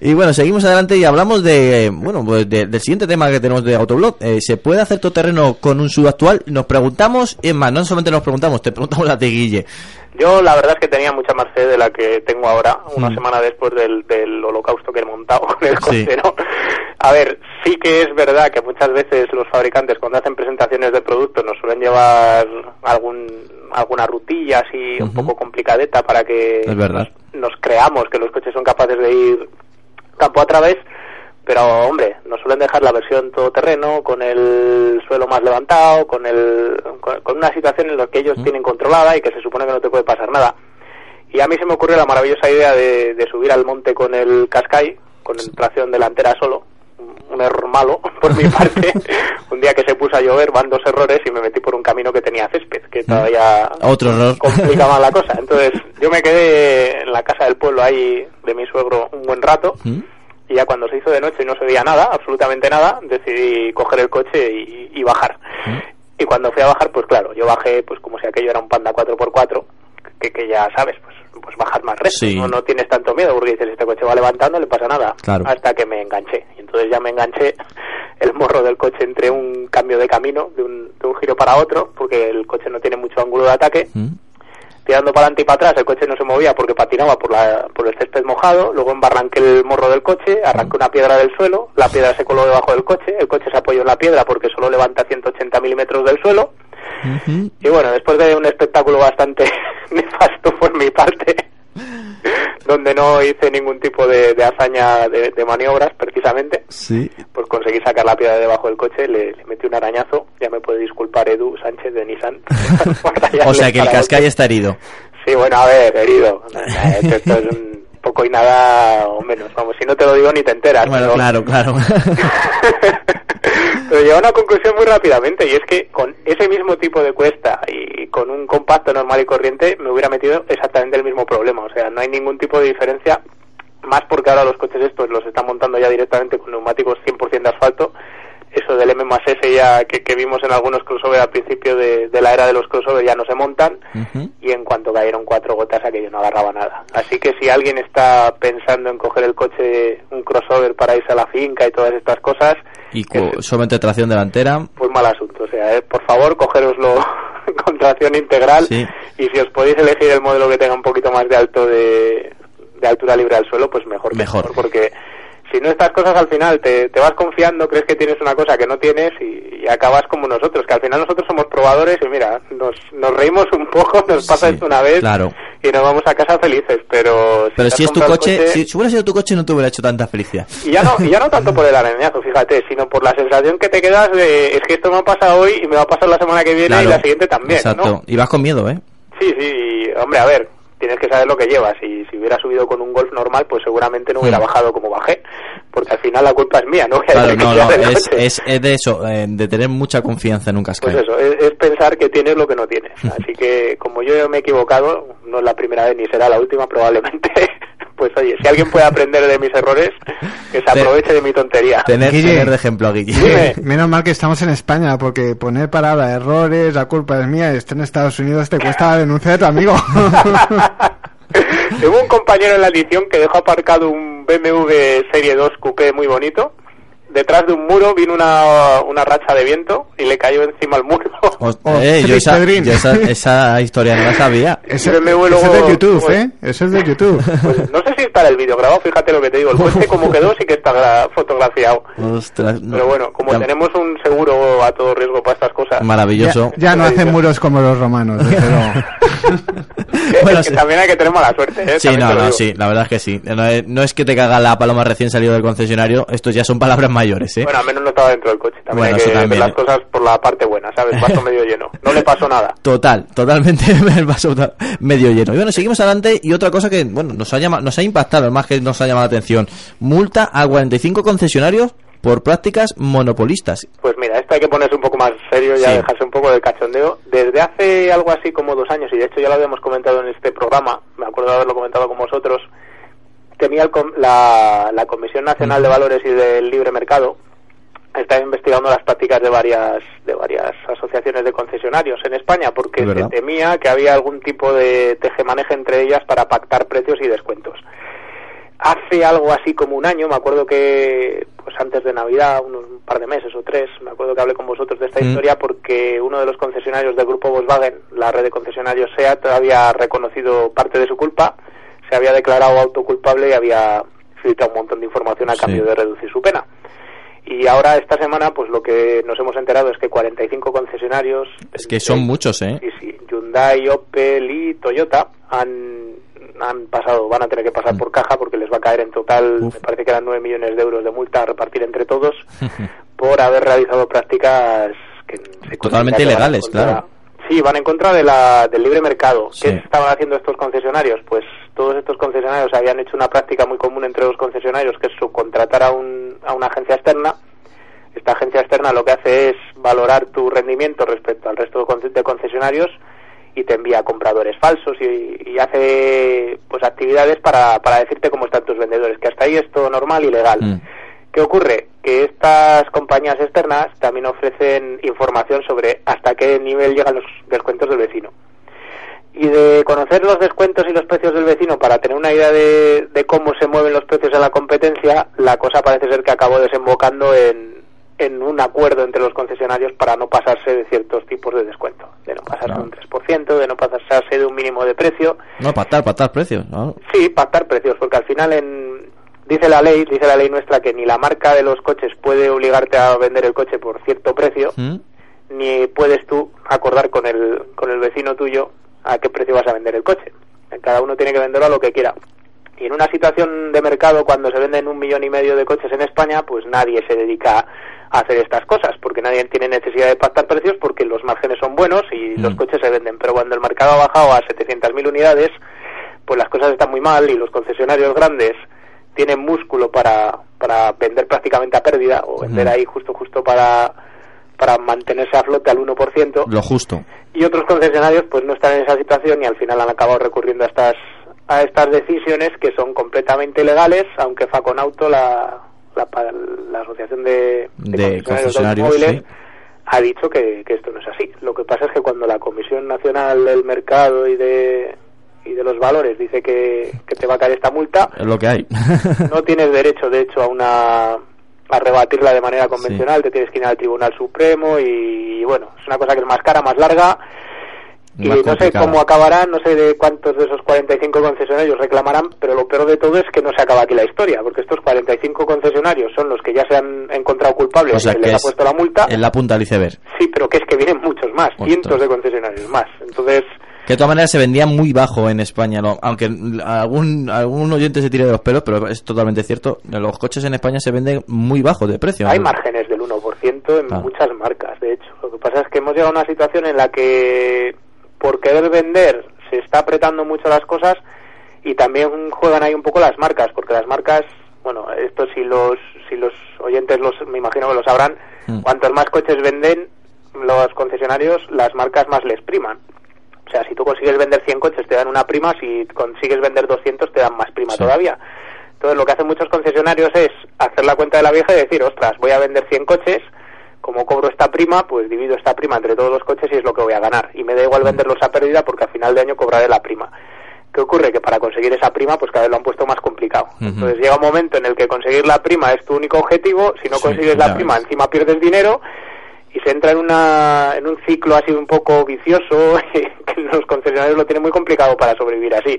y bueno, seguimos adelante y hablamos de, bueno, pues de- del siguiente tema que tenemos de Autoblog. Eh, ¿Se puede hacer todo terreno con un sub actual? Nos preguntamos, es más, no solamente nos preguntamos, te preguntamos a ti, Guille. Yo la verdad es que tenía mucha más fe de la que tengo ahora, una Mm. semana después del, del holocausto que he montado con el Sí. coche, ¿no? A ver, sí que es verdad que muchas veces los fabricantes cuando hacen presentaciones de producto nos suelen llevar algún alguna rutilla así un poco complicadeta para que nos, nos creamos que los coches son capaces de ir campo a través, pero hombre, nos suelen dejar la versión todoterreno con el suelo más levantado, con el con, con una situación en la que ellos tienen controlada y que se supone que no te puede pasar nada. Y a mí se me ocurrió la maravillosa idea de, de subir al monte con el Qashqai, con tracción delantera solo, un- error malo por mi parte. un día que se puso a llover van dos errores y me metí por un camino que tenía césped, que todavía Otro error. complica más la cosa. Entonces yo me quedé en la casa del pueblo ahí de mi suegro un buen rato ¿Mm? Y ya cuando se hizo de noche y no se veía nada, absolutamente nada, decidí coger el coche y, y bajar. Y cuando fui a bajar, pues claro, yo bajé pues como si aquello era un Panda 4x4, que, que ya sabes, pues pues bajar más recto, Sí. no, no tienes tanto miedo porque dices, este coche va levantando, no le pasa nada, Claro. hasta que me enganché. Y entonces ya me enganché el morro del coche entre un cambio de camino, de un, de un giro para otro, porque el coche no tiene mucho ángulo de ataque, ¿Mm? Tirando para adelante y para atrás, el coche no se movía porque patinaba por, la, por el césped mojado, luego embarranqué el morro del coche, arranqué una piedra del suelo, la piedra se coló debajo del coche, el coche se apoyó en la piedra porque solo levanta 180 milímetros del suelo, y bueno, después de un espectáculo bastante nefasto por mi parte, donde no hice ningún tipo de, de hazaña de, de maniobras precisamente, Sí. pues conseguí sacar la piedra debajo del coche, le, le metí un arañazo, ya me puede disculpar Edu Sánchez de Nissan. O sea que el para Cascai está herido. Sí, bueno, a ver, herido. Esto, esto es un poco y nada o menos. Vamos, si no te lo digo ni te enteras. Bueno, pero- claro, claro. Pero llegué a una conclusión muy rápidamente y es que con ese mismo tipo de cuesta y con un compacto normal y corriente me hubiera metido exactamente el mismo problema. O sea, no hay ningún tipo de diferencia, más porque ahora los coches estos los están montando ya directamente con neumáticos 100% de asfalto. Eso del M más S ya que, que vimos en algunos crossover al principio de, de la era de los crossover ya no se montan y en cuanto cayeron cuatro gotas aquello no agarraba nada. Así que si alguien está pensando en coger el coche, un crossover para irse a la finca y todas estas cosas, Y co- solamente tracción delantera. pues mal asunto. O sea, eh, por favor, cogeroslo con tracción integral Sí. y si os podéis elegir el modelo que tenga un poquito más de alto de, de altura libre al suelo, pues mejor. que Mejor. Porque si no estas cosas al final te, te vas confiando, crees que tienes una cosa que no tienes y, y acabas como nosotros, que al final nosotros somos probadores y mira, nos, nos reímos un poco, nos pasa Sí, esto una vez claro. y nos vamos a casa felices, pero... Pero te si es tu coche, si, si hubiera sido tu coche no te hubiera hecho tanta felicidad. y ya no, y ya no tanto por el arañazo, fíjate, sino por la sensación que te quedas de es que esto me ha pasado hoy y me va a pasar la semana que viene Claro. y la siguiente también, Exacto. ¿no? Y vas con miedo, ¿eh? Sí, sí, y, hombre, a ver, tienes que saber lo que llevas y si hubiera subido con un Golf normal, pues seguramente no hubiera Mm. bajado como bajé, porque al final la culpa es mía, no Claro, no, no, es, es, es de eso, eh, de tener mucha confianza en un Cascai. Pues eso, es, es pensar que tienes lo que no tienes. Así que como yo me he equivocado, no es la primera vez ni será la última probablemente, pues oye, si alguien puede aprender de mis errores, que se aproveche de mi tontería. Tener, Guille. tener de ejemplo a Guille. Dime. Menos mal que estamos en España, porque poner palabra errores, la culpa es mía, y estar en Estados Unidos te cuesta la denuncia de tu amigo. Tengo un compañero en la edición que dejó aparcado un BMW Serie 2 Coupé muy bonito. Detrás de un muro vino una, una racha de viento y le cayó encima el muro. Hostia, eh, yo esa, yo esa, esa historia no la sabía. Ese, es de YouTube, pues- ¿eh? Ese es de YouTube. Pues no sé si está el vídeo grabado, fíjate lo que te digo. El coche como quedó sí que está gra- fotografiado. Ostras, no. Pero bueno, como Ya- tenemos un seguro a todo riesgo para estas cosas, Maravilloso. Ya, ya no hacen muros como los romanos, desde luego. que- Bueno, es que sí. también hay que tener mala suerte. ¿eh? Sí, También no, no, sí, la verdad es que sí. No es, no es que te caga la paloma recién salido del concesionario, estos ya son palabras mayores, ¿eh? Bueno, al menos no estaba dentro del coche. También Bueno, hay que ver también, las cosas por la parte buena, ¿sabes? Vaso medio lleno. No le pasó nada. Total, totalmente el vaso medio lleno. Y bueno, seguimos adelante y otra cosa que, bueno, nos ha llamado, nos ha impactado, más que nos ha llamado la atención. Multa a 45 concesionarios por prácticas monopolistas. Pues mira, esto hay que ponerse un poco más serio y ya Sí. dejarse un poco de cachondeo. Desde hace algo así como dos años, y de hecho ya lo habíamos comentado en este programa, me acuerdo de haberlo comentado con vosotros, tenía el com- la, la Comisión Nacional de Valores y del Libre Mercado, está investigando las prácticas de varias de varias asociaciones de concesionarios en España porque Es se temía que había algún tipo de tejemaneje entre ellas para pactar precios y descuentos. Hace algo así como un año, me acuerdo que pues antes de Navidad, unos un par de meses o tres, me acuerdo que hablé con vosotros de esta Mm. historia porque uno de los concesionarios del grupo Volkswagen, la red de concesionarios SEAT, había reconocido parte de su culpa, se había declarado autoculpable y había filtrado un montón de información a Sí. cambio de reducir su pena. Y ahora esta semana, pues lo que nos hemos enterado es que 45 concesionarios, Es que son muchos, ¿eh? sí, sí, Hyundai, Opel y Toyota han, han pasado, van a tener que pasar por caja porque les va a caer en total, Mm. Uf. me parece que eran 9 millones de euros de multa a repartir entre todos por haber realizado prácticas que se Totalmente ilegales, claro. Sí, van en contra de la, del libre mercado. Sí. ¿Qué estaban haciendo estos concesionarios? Pues todos estos concesionarios habían hecho una práctica muy común entre los concesionarios, que es subcontratar a, un, a una agencia externa. Esta agencia externa lo que hace es valorar tu rendimiento respecto al resto de conce- de concesionarios y te envía compradores falsos y, y hace pues actividades para, para decirte cómo están tus vendedores, que hasta ahí es todo normal y legal. Mm. ¿Qué ocurre? Que estas compañías externas también ofrecen información sobre hasta qué nivel llegan los descuentos del vecino. Y de conocer los descuentos y los precios del vecino para tener una idea de, de cómo se mueven los precios en la competencia, la cosa parece ser que acabó desembocando en, en un acuerdo entre los concesionarios para no pasarse de ciertos tipos de descuento. De no pasarse Claro. de un 3%, de no pasarse de un mínimo de precio. No, pactar, pactar precios. ¿no? Sí, pactar precios, porque al final en, dice la ley, dice la ley nuestra que ni la marca de los coches puede obligarte a vender el coche por cierto precio, ¿Mm? ni puedes tú acordar con el, con el vecino tuyo a qué precio vas a vender el coche. Cada uno tiene que venderlo a lo que quiera. Y en una situación de mercado, cuando se venden un millón y medio de coches en España, pues nadie se dedica a hacer estas cosas, porque nadie tiene necesidad de pactar precios porque los márgenes son buenos y los Mm. coches se venden. Pero cuando el mercado ha bajado a 700.000 unidades, pues las cosas están muy mal y los concesionarios grandes tienen músculo para, para vender prácticamente a pérdida o vender ahí justo justo para, para mantenerse a flote al 1% Lo justo. y otros concesionarios pues no están en esa situación y al final han acabado recurriendo a estas a estas decisiones que son completamente legales aunque Faconauto la la, pa- la asociación de, De concesionarios concesionarios, automóviles sí. ha dicho que, que esto no es así lo que pasa es que cuando la Comisión Nacional del Mercado y de y de los valores. Dice que, que te va a caer esta multa. Es lo que hay. no tienes derecho de hecho a una a rebatirla de manera convencional, te tienes que ir al Tribunal Supremo y, bueno, es una cosa que es más cara, más larga. Y no sé cómo acabará, no sé de cuántos de esos 45 concesionarios reclamarán, pero lo peor de todo es que no se acaba aquí la historia, porque estos 45 concesionarios son los que ya se han encontrado culpables O sea y se que les ha es puesto la multa, en la punta del iceberg. sí, pero que es que vienen muchos más, cientos de concesionarios más. Entonces, Que de todas maneras se vendía muy bajo en España, ¿no? aunque algún, algún oyente se tire de los pelos, pero es totalmente cierto. Los coches en España se venden muy bajo de precio. Hay márgenes del 1% en Ah. muchas marcas, de hecho. Lo que pasa es que hemos llegado a una situación en la que por querer vender se está apretando mucho las cosas y también juegan ahí un poco las marcas, porque las marcas, bueno, esto si los si los oyentes los me imagino que lo sabrán, Mm. cuantos más coches venden los concesionarios, las marcas más les priman. O sea, si tú consigues vender 100 coches te dan una prima, si consigues vender 200 te dan más prima Sí. todavía. Entonces lo que hacen muchos concesionarios es hacer la cuenta de la vieja y decir, ostras, voy a vender 100 coches, como cobro esta prima, pues divido esta prima entre todos los coches y es lo que voy a ganar. Y me da igual venderlos a pérdida porque a final de año cobraré la prima. ¿Qué ¿Qué ocurre? Que para conseguir esa prima, pues cada vez lo han puesto más complicado. Entonces llega un momento en el que conseguir la prima es tu único objetivo, si no Sí, consigues la prima, encima pierdes dinero y se entra en, una, en un ciclo así un poco vicioso que los concesionarios lo tienen muy complicado para sobrevivir así.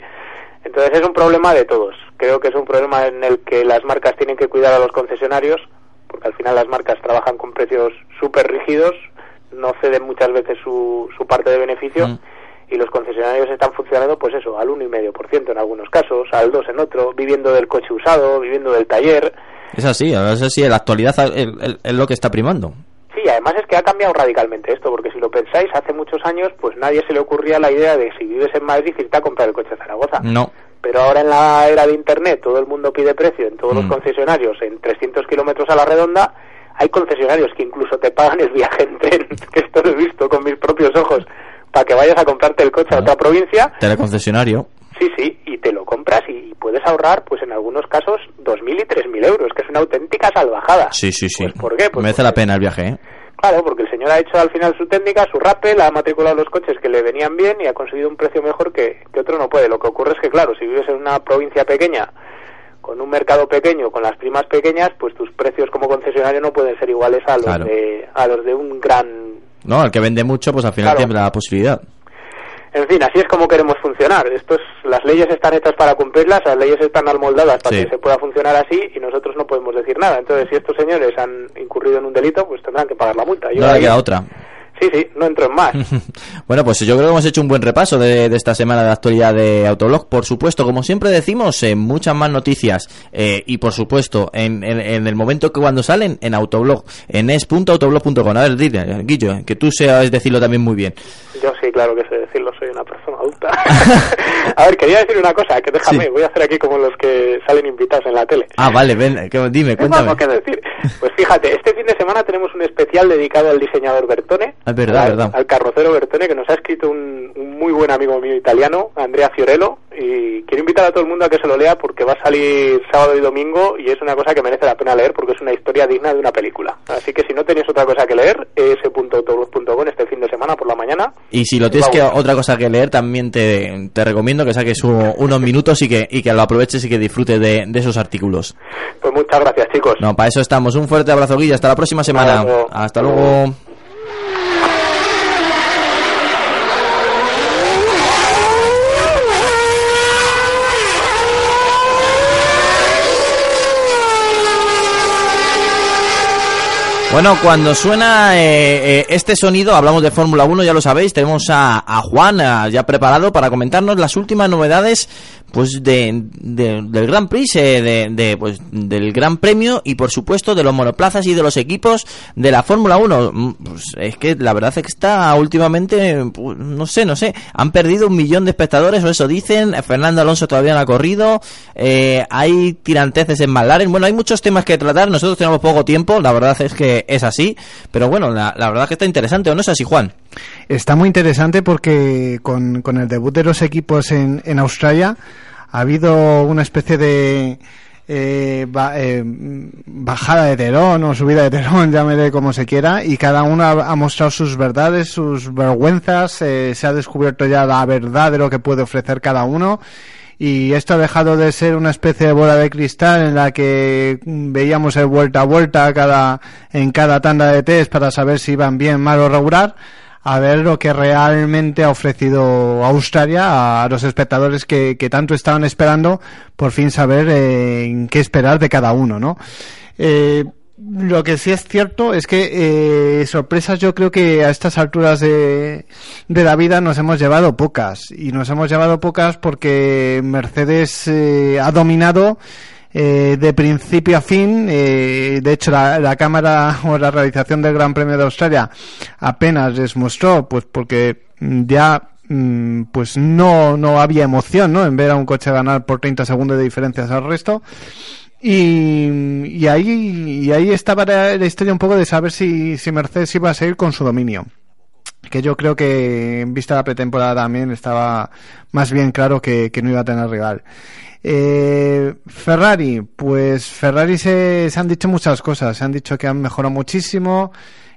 Entonces es un problema de todos. Creo que es un problema en el que las marcas tienen que cuidar a los concesionarios, porque al final las marcas trabajan con precios súper rígidos, no ceden muchas veces su, su parte de beneficio Mm. y los concesionarios están funcionando pues eso, al 1,5% en algunos casos, al 2 en otro, viviendo del coche usado, viviendo del taller. Es así, es así, en la actualidad es, lo que está primando. Sí, además es que ha cambiado radicalmente esto, porque si lo pensáis, hace muchos años pues nadie se le ocurría la idea de si vives en Madrid irte a comprar el coche a Zaragoza. No. Pero ahora en la era de Internet todo el mundo pide precio en todos Mm. los concesionarios en 300 kilómetros a la redonda. Hay concesionarios que incluso te pagan el viaje en tren, que esto lo he visto con mis propios ojos, para que vayas a comprarte el coche a otra provincia. Teleconcesionario. Sí, sí, y te lo compras y puedes ahorrar, pues en algunos casos, 2.000 y 3.000 euros, que es una auténtica salvajada. Sí, sí, sí. ¿Por qué? Pues Merece la pena el viaje, ¿eh? Claro, porque el señor ha hecho al final su técnica, su rappel, ha matriculado los coches que le venían bien y ha conseguido un precio mejor que, que otro no puede. Lo que ocurre es que, claro, si vives en una provincia pequeña, con un mercado pequeño, con las primas pequeñas, pues tus precios como concesionario no pueden ser iguales a los, Claro. de, a los de un gran... No, el que vende mucho, pues al final Claro. tiene la posibilidad. En fin, así es como queremos funcionar. Esto es- las leyes están hechas para cumplirlas, las leyes están almoldadas para Sí. que se pueda funcionar así y nosotros no podemos decir nada. Entonces, si estos señores han incurrido en un delito, pues tendrán que pagar la multa. Yo No queda otra. Sí, sí, no entro en más. Bueno, pues yo creo que hemos hecho un buen repaso de, de esta semana de actualidad de Autoblog. Por supuesto, como siempre decimos, eh, muchas más noticias. eh, y por supuesto, en, en- en el momento que cuando salen, en Autoblog, en es.autoblog.com. A ver, dile, Guillo, que tú sabes decirlo también muy bien. Yo sí, claro que sé decirlo, soy una persona adulta. a ver, quería decir una cosa, que déjame, Sí. voy a hacer aquí como los que salen invitados en la tele. Ah, vale, ven, que- dime, cuéntame. que decir. Pues fíjate, este fin de semana tenemos un especial dedicado al diseñador Bertone. Es verdad, al, verdad. al carrocero Bertone, que nos ha escrito un, un muy buen amigo mío italiano, Andrea Fiorello, y quiero invitar a todo el mundo a que se lo lea porque va a salir sábado y domingo y es una cosa que merece la pena leer porque es una historia digna de una película. Así que si no tenéis otra cosa que leer, es.autobus.com este fin de semana por la mañana. Y si lo tienes que otra cosa que leer, también te, te recomiendo que saques u- unos minutos y que, y que lo aproveches y que disfrutes de, de esos artículos. Pues muchas gracias, chicos. No, para eso estamos. Un fuerte abrazo, Guilla. Hasta la próxima semana. luego. Hasta Hasta luego. Bueno, cuando suena eh, eh, este sonido, hablamos de Fórmula 1, ya lo sabéis, tenemos a, a Juan eh, ya preparado para comentarnos las últimas novedades pues de, de- del Gran Prix, eh, de, pues, del Gran Premio y por supuesto de los monoplazas y de los equipos de la Fórmula 1. Mm, Pues, es que la verdad es que está últimamente, pues, no sé, no sé, han perdido un millón de espectadores, o eso dicen, Fernando Alonso todavía no ha corrido, eh, hay tiranteces en McLaren, bueno, hay muchos temas que tratar, nosotros tenemos poco tiempo, la verdad es que es así, pero bueno, la, verdad que está interesante, ¿o no es así, Juan? Está muy interesante porque con, con el debut de los equipos en, en Australia ha habido una especie de eh, ba- eh, bajada de telón o subida de telón, llámele como se quiera, y cada uno ha, ha mostrado sus verdades, sus vergüenzas, eh, se ha descubierto ya la verdad de lo que puede ofrecer cada uno. Y esto ha dejado de ser una especie de bola de cristal en la que veíamos el vuelta a vuelta cada, en cada tanda de test para saber si iban bien, mal o regular, a ver lo que realmente ha ofrecido Australia a los espectadores que, que tanto estaban esperando por fin saber eh, en qué esperar de cada uno, ¿no? Eh, lo que sí es cierto es que eh, sorpresas yo creo que a estas alturas de, de la vida nos hemos llevado pocas y nos hemos llevado pocas porque Mercedes eh, ha dominado eh, de principio a fin. eh, de hecho, la, la cámara o la realización del Gran Premio de Australia apenas les mostró, pues porque ya mm, pues no, no había emoción ¿no? en ver a un coche ganar por 30 segundos de diferencias al resto. Y, y ahí, y ahí estaba la, historia un poco de saber si, si Mercedes iba a seguir con su dominio. Que yo creo que en vista de la pretemporada también estaba más bien claro que, que no iba a tener rival. Eh, Ferrari, pues Ferrari se, se han dicho muchas cosas. Se han dicho que han mejorado muchísimo,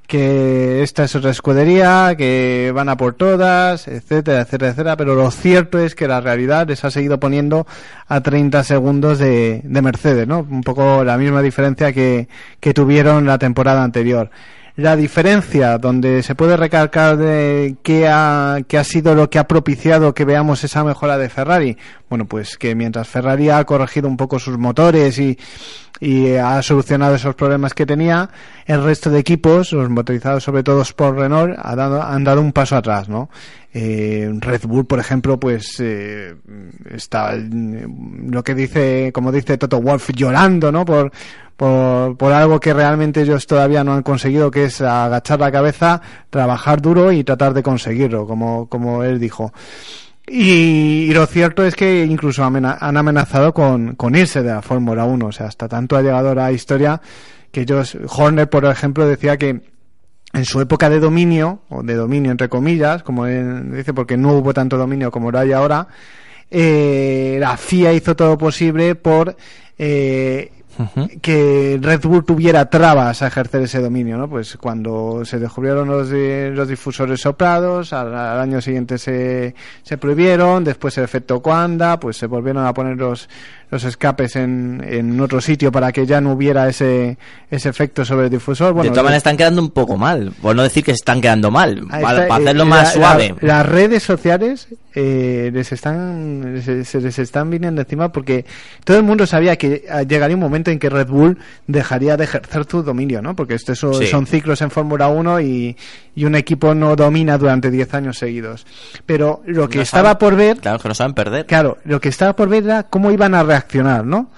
que esta es otra escudería, que van a por todas, etcétera, etcétera, etcétera, pero lo cierto es que la realidad les ha seguido poniendo a 30 segundos de, de Mercedes, ¿no? Un poco la misma diferencia que, que tuvieron la temporada anterior. La diferencia donde se puede recalcar de qué ha, qué ha sido lo que ha propiciado que veamos esa mejora de Ferrari. Bueno, pues que mientras Ferrari ha corregido un poco sus motores y, y ha solucionado esos problemas que tenía, el resto de equipos, los motorizados sobre todo por Renault, ha dado, han dado un paso atrás, ¿no? Eh, Red Bull, por ejemplo, pues eh, está lo que dice, como dice Toto Wolf, llorando, ¿no? Por, por, por algo que realmente ellos todavía no han conseguido, que es agachar la cabeza, trabajar duro y tratar de conseguirlo, como, como él dijo. Y, lo cierto es que incluso han amenazado con, con irse de la Fórmula 1. O sea, hasta tanto ha llegado la historia que ellos, Horner, por ejemplo, decía que en su época de dominio, o de dominio entre comillas, como él dice, porque no hubo tanto dominio como lo hay ahora, eh, la FIA hizo todo posible por eh, que Red Bull tuviera trabas a ejercer ese dominio, ¿no? Pues cuando se descubrieron los, los difusores soplados, al, al año siguiente se, se prohibieron, después el efecto Coanda, pues se volvieron a poner los, los escapes en, en otro sitio para que ya no hubiera ese, ese efecto sobre el difusor. Bueno, de todas maneras están quedando un poco mal, por no decir que se están quedando mal, para, está, para eh, hacerlo la- más la- suave. las redes sociales eh, les están se, se les están viniendo encima porque todo el mundo sabía que eh, llegaría un momento en que Red Bull dejaría de ejercer su dominio, ¿no? Porque esto eso- Sí. son ciclos en Fórmula 1 y, y un equipo no domina durante 10 años seguidos. Pero lo que No estaba saben- por ver Claro, que no saben perder. Claro, lo que estaba por ver era cómo iban a reaccionar, ¿no?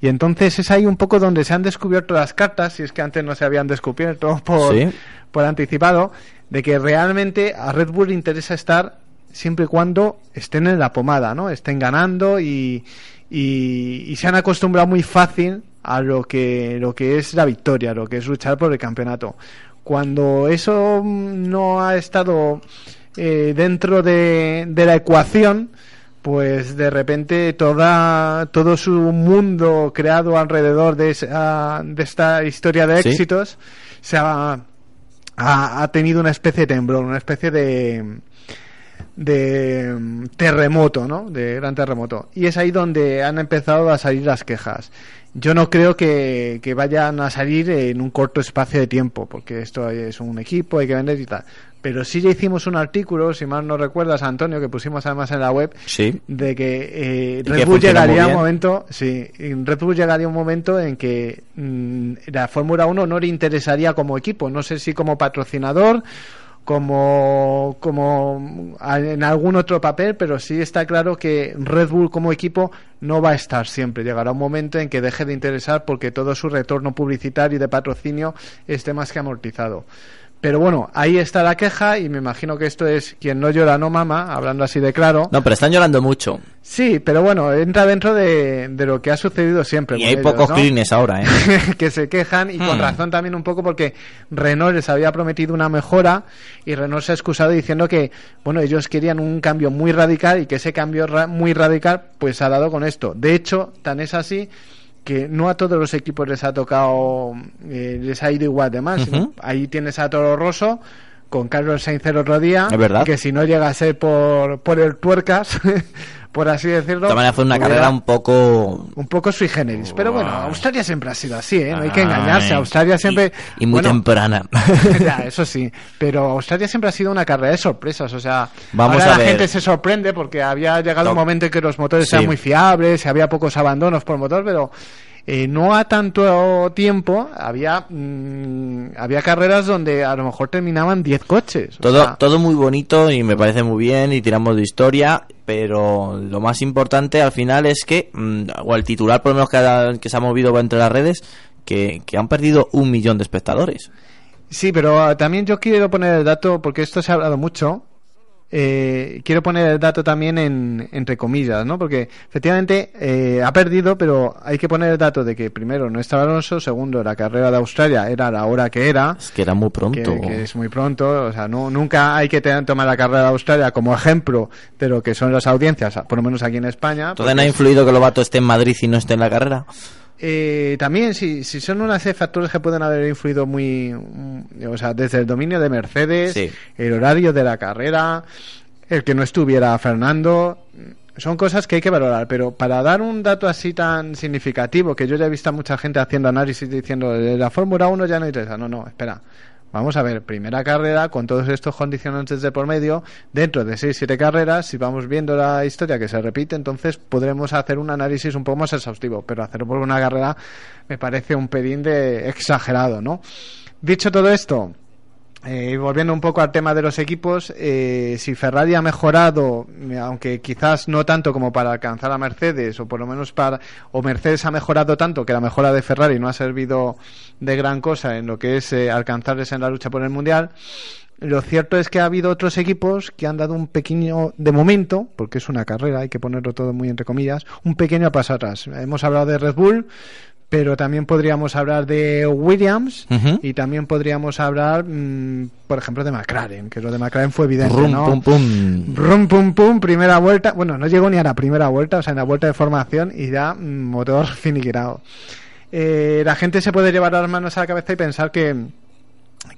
Y entonces es ahí un poco donde se han descubierto las cartas, si es que antes no se habían descubierto por, Sí. por anticipado, de que realmente a Red Bull le interesa estar siempre y cuando estén en la pomada, ¿no? Estén ganando y, y, y se han acostumbrado muy fácil a lo que, lo que es la victoria, lo que es luchar por el campeonato. Cuando eso no ha estado eh, dentro de, de la ecuación, pues de repente toda todo su mundo creado alrededor de, esa- de esta historia de Sí. éxitos se ha, ha, ha tenido una especie de temblor, una especie de de mm, terremoto, ¿no? De gran terremoto. Y es ahí donde han empezado a salir las quejas. Yo no creo que, que vayan a salir en un corto espacio de tiempo, porque esto es un equipo, hay que vender y tal. Pero sí ya hicimos un artículo, si mal no recuerdas, Antonio, que pusimos además en la web, Sí. de que eh, Red Bull llegaría un momento, sí, en Red Bull llegaría un momento en que mm, la Fórmula 1 no le interesaría como equipo, no sé si como patrocinador, como como a- en algún otro papel, pero sí está claro que Red Bull como equipo no va a estar siempre. Llegará un momento en que deje de interesar porque todo su retorno publicitario y de patrocinio esté más que amortizado. Pero bueno, ahí está la queja y me imagino que esto es quien no llora no mama, hablando así de claro. No, pero están llorando mucho. Sí, pero bueno, entra dentro de, de lo que ha sucedido siempre. Y hay ellos, pocos ¿no? clines ahora, ¿eh? que se quejan y con Hmm. razón también un poco porque Renault les había prometido una mejora y Renault se ha excusado diciendo que bueno ellos querían un cambio muy radical y que ese cambio ra- muy radical pues ha dado con esto de hecho tan es así que no a todos los equipos les ha tocado eh, les ha ido igual de mal Ujú. ahí tienes a Toro Rosso con Carlos Sainz el otro día que si no llega a ser por, por el tuercas por así decirlo De todas maneras fue una carrera un poco... un poco sui generis. Pero bueno, Australia siempre ha sido así, ¿eh? No hay que Ay, engañarse. Australia siempre... Y, y muy bueno, temprana. ya, eso sí. Pero Australia siempre ha sido una carrera de sorpresas. O sea, Vamos ahora a la ver. gente se sorprende porque había llegado No. un momento en que los motores Sí. eran muy fiables, había pocos abandonos por motor, pero... eh, no a tanto tiempo había mm, había carreras donde a lo mejor terminaban 10 coches. Todo, sea, todo muy bonito y me parece muy bien y tiramos de historia, pero lo más importante al final es que, mm, o el titular por lo menos que, ha- que se ha movido entre las redes, que, que han perdido un millón de espectadores. Sí, pero ah, también yo quiero poner el dato, porque esto se ha hablado mucho, eh, quiero poner el dato también en, entre comillas, ¿no? Porque efectivamente eh, ha perdido, pero hay que poner el dato de que primero no estaba Alonso, segundo la carrera de Australia era la hora que era, Es que era muy pronto. que, que es muy pronto, o sea, no, nunca hay que tener, tomar la carrera de Australia como ejemplo de lo que son las audiencias, por lo menos aquí en España. ¿Todavía no ha influido que Lobato esté en Madrid y no esté en la carrera? Eh, también, si, si son unas de factores que pueden haber influido muy. mm, o sea, desde el dominio de Mercedes, Sí. el horario de la carrera, el que no estuviera Fernando. Son cosas que hay que valorar, pero para dar un dato así tan significativo, que yo ya he visto a mucha gente haciendo análisis diciendo "Eh, la Fórmula 1 ya no interesa. No, no, espera. Vamos a ver, primera carrera con todos estos condicionantes de por medio, dentro de 6-7 carreras, si vamos viendo la historia que se repite, entonces podremos hacer un análisis un poco más exhaustivo, pero hacerlo por una carrera me parece un pelín de exagerado, ¿no? Dicho todo esto, eh, volviendo un poco al tema de los equipos, eh, si Ferrari ha mejorado, eh, aunque quizás no tanto como para alcanzar a Mercedes, o por lo menos para, o Mercedes ha mejorado tanto que la mejora de Ferrari no ha servido de gran cosa en lo que es eh, alcanzarles en la lucha por el mundial. Lo cierto es que ha habido otros equipos que han dado un pequeño, de momento, porque es una carrera, hay que ponerlo todo muy entre comillas, un pequeño paso atrás. Hemos hablado de Red Bull, pero también podríamos hablar de Williams y también podríamos hablar, mm, por ejemplo, de McLaren, que lo de McLaren fue evidente, Rum, ¿no? pum, pum. Rum, pum, pum, primera vuelta. Bueno, no llegó ni a la primera vuelta, o sea, en la vuelta de formación y ya mm, motor finiquitado. Eh, la gente se puede llevar las manos a la cabeza y pensar que,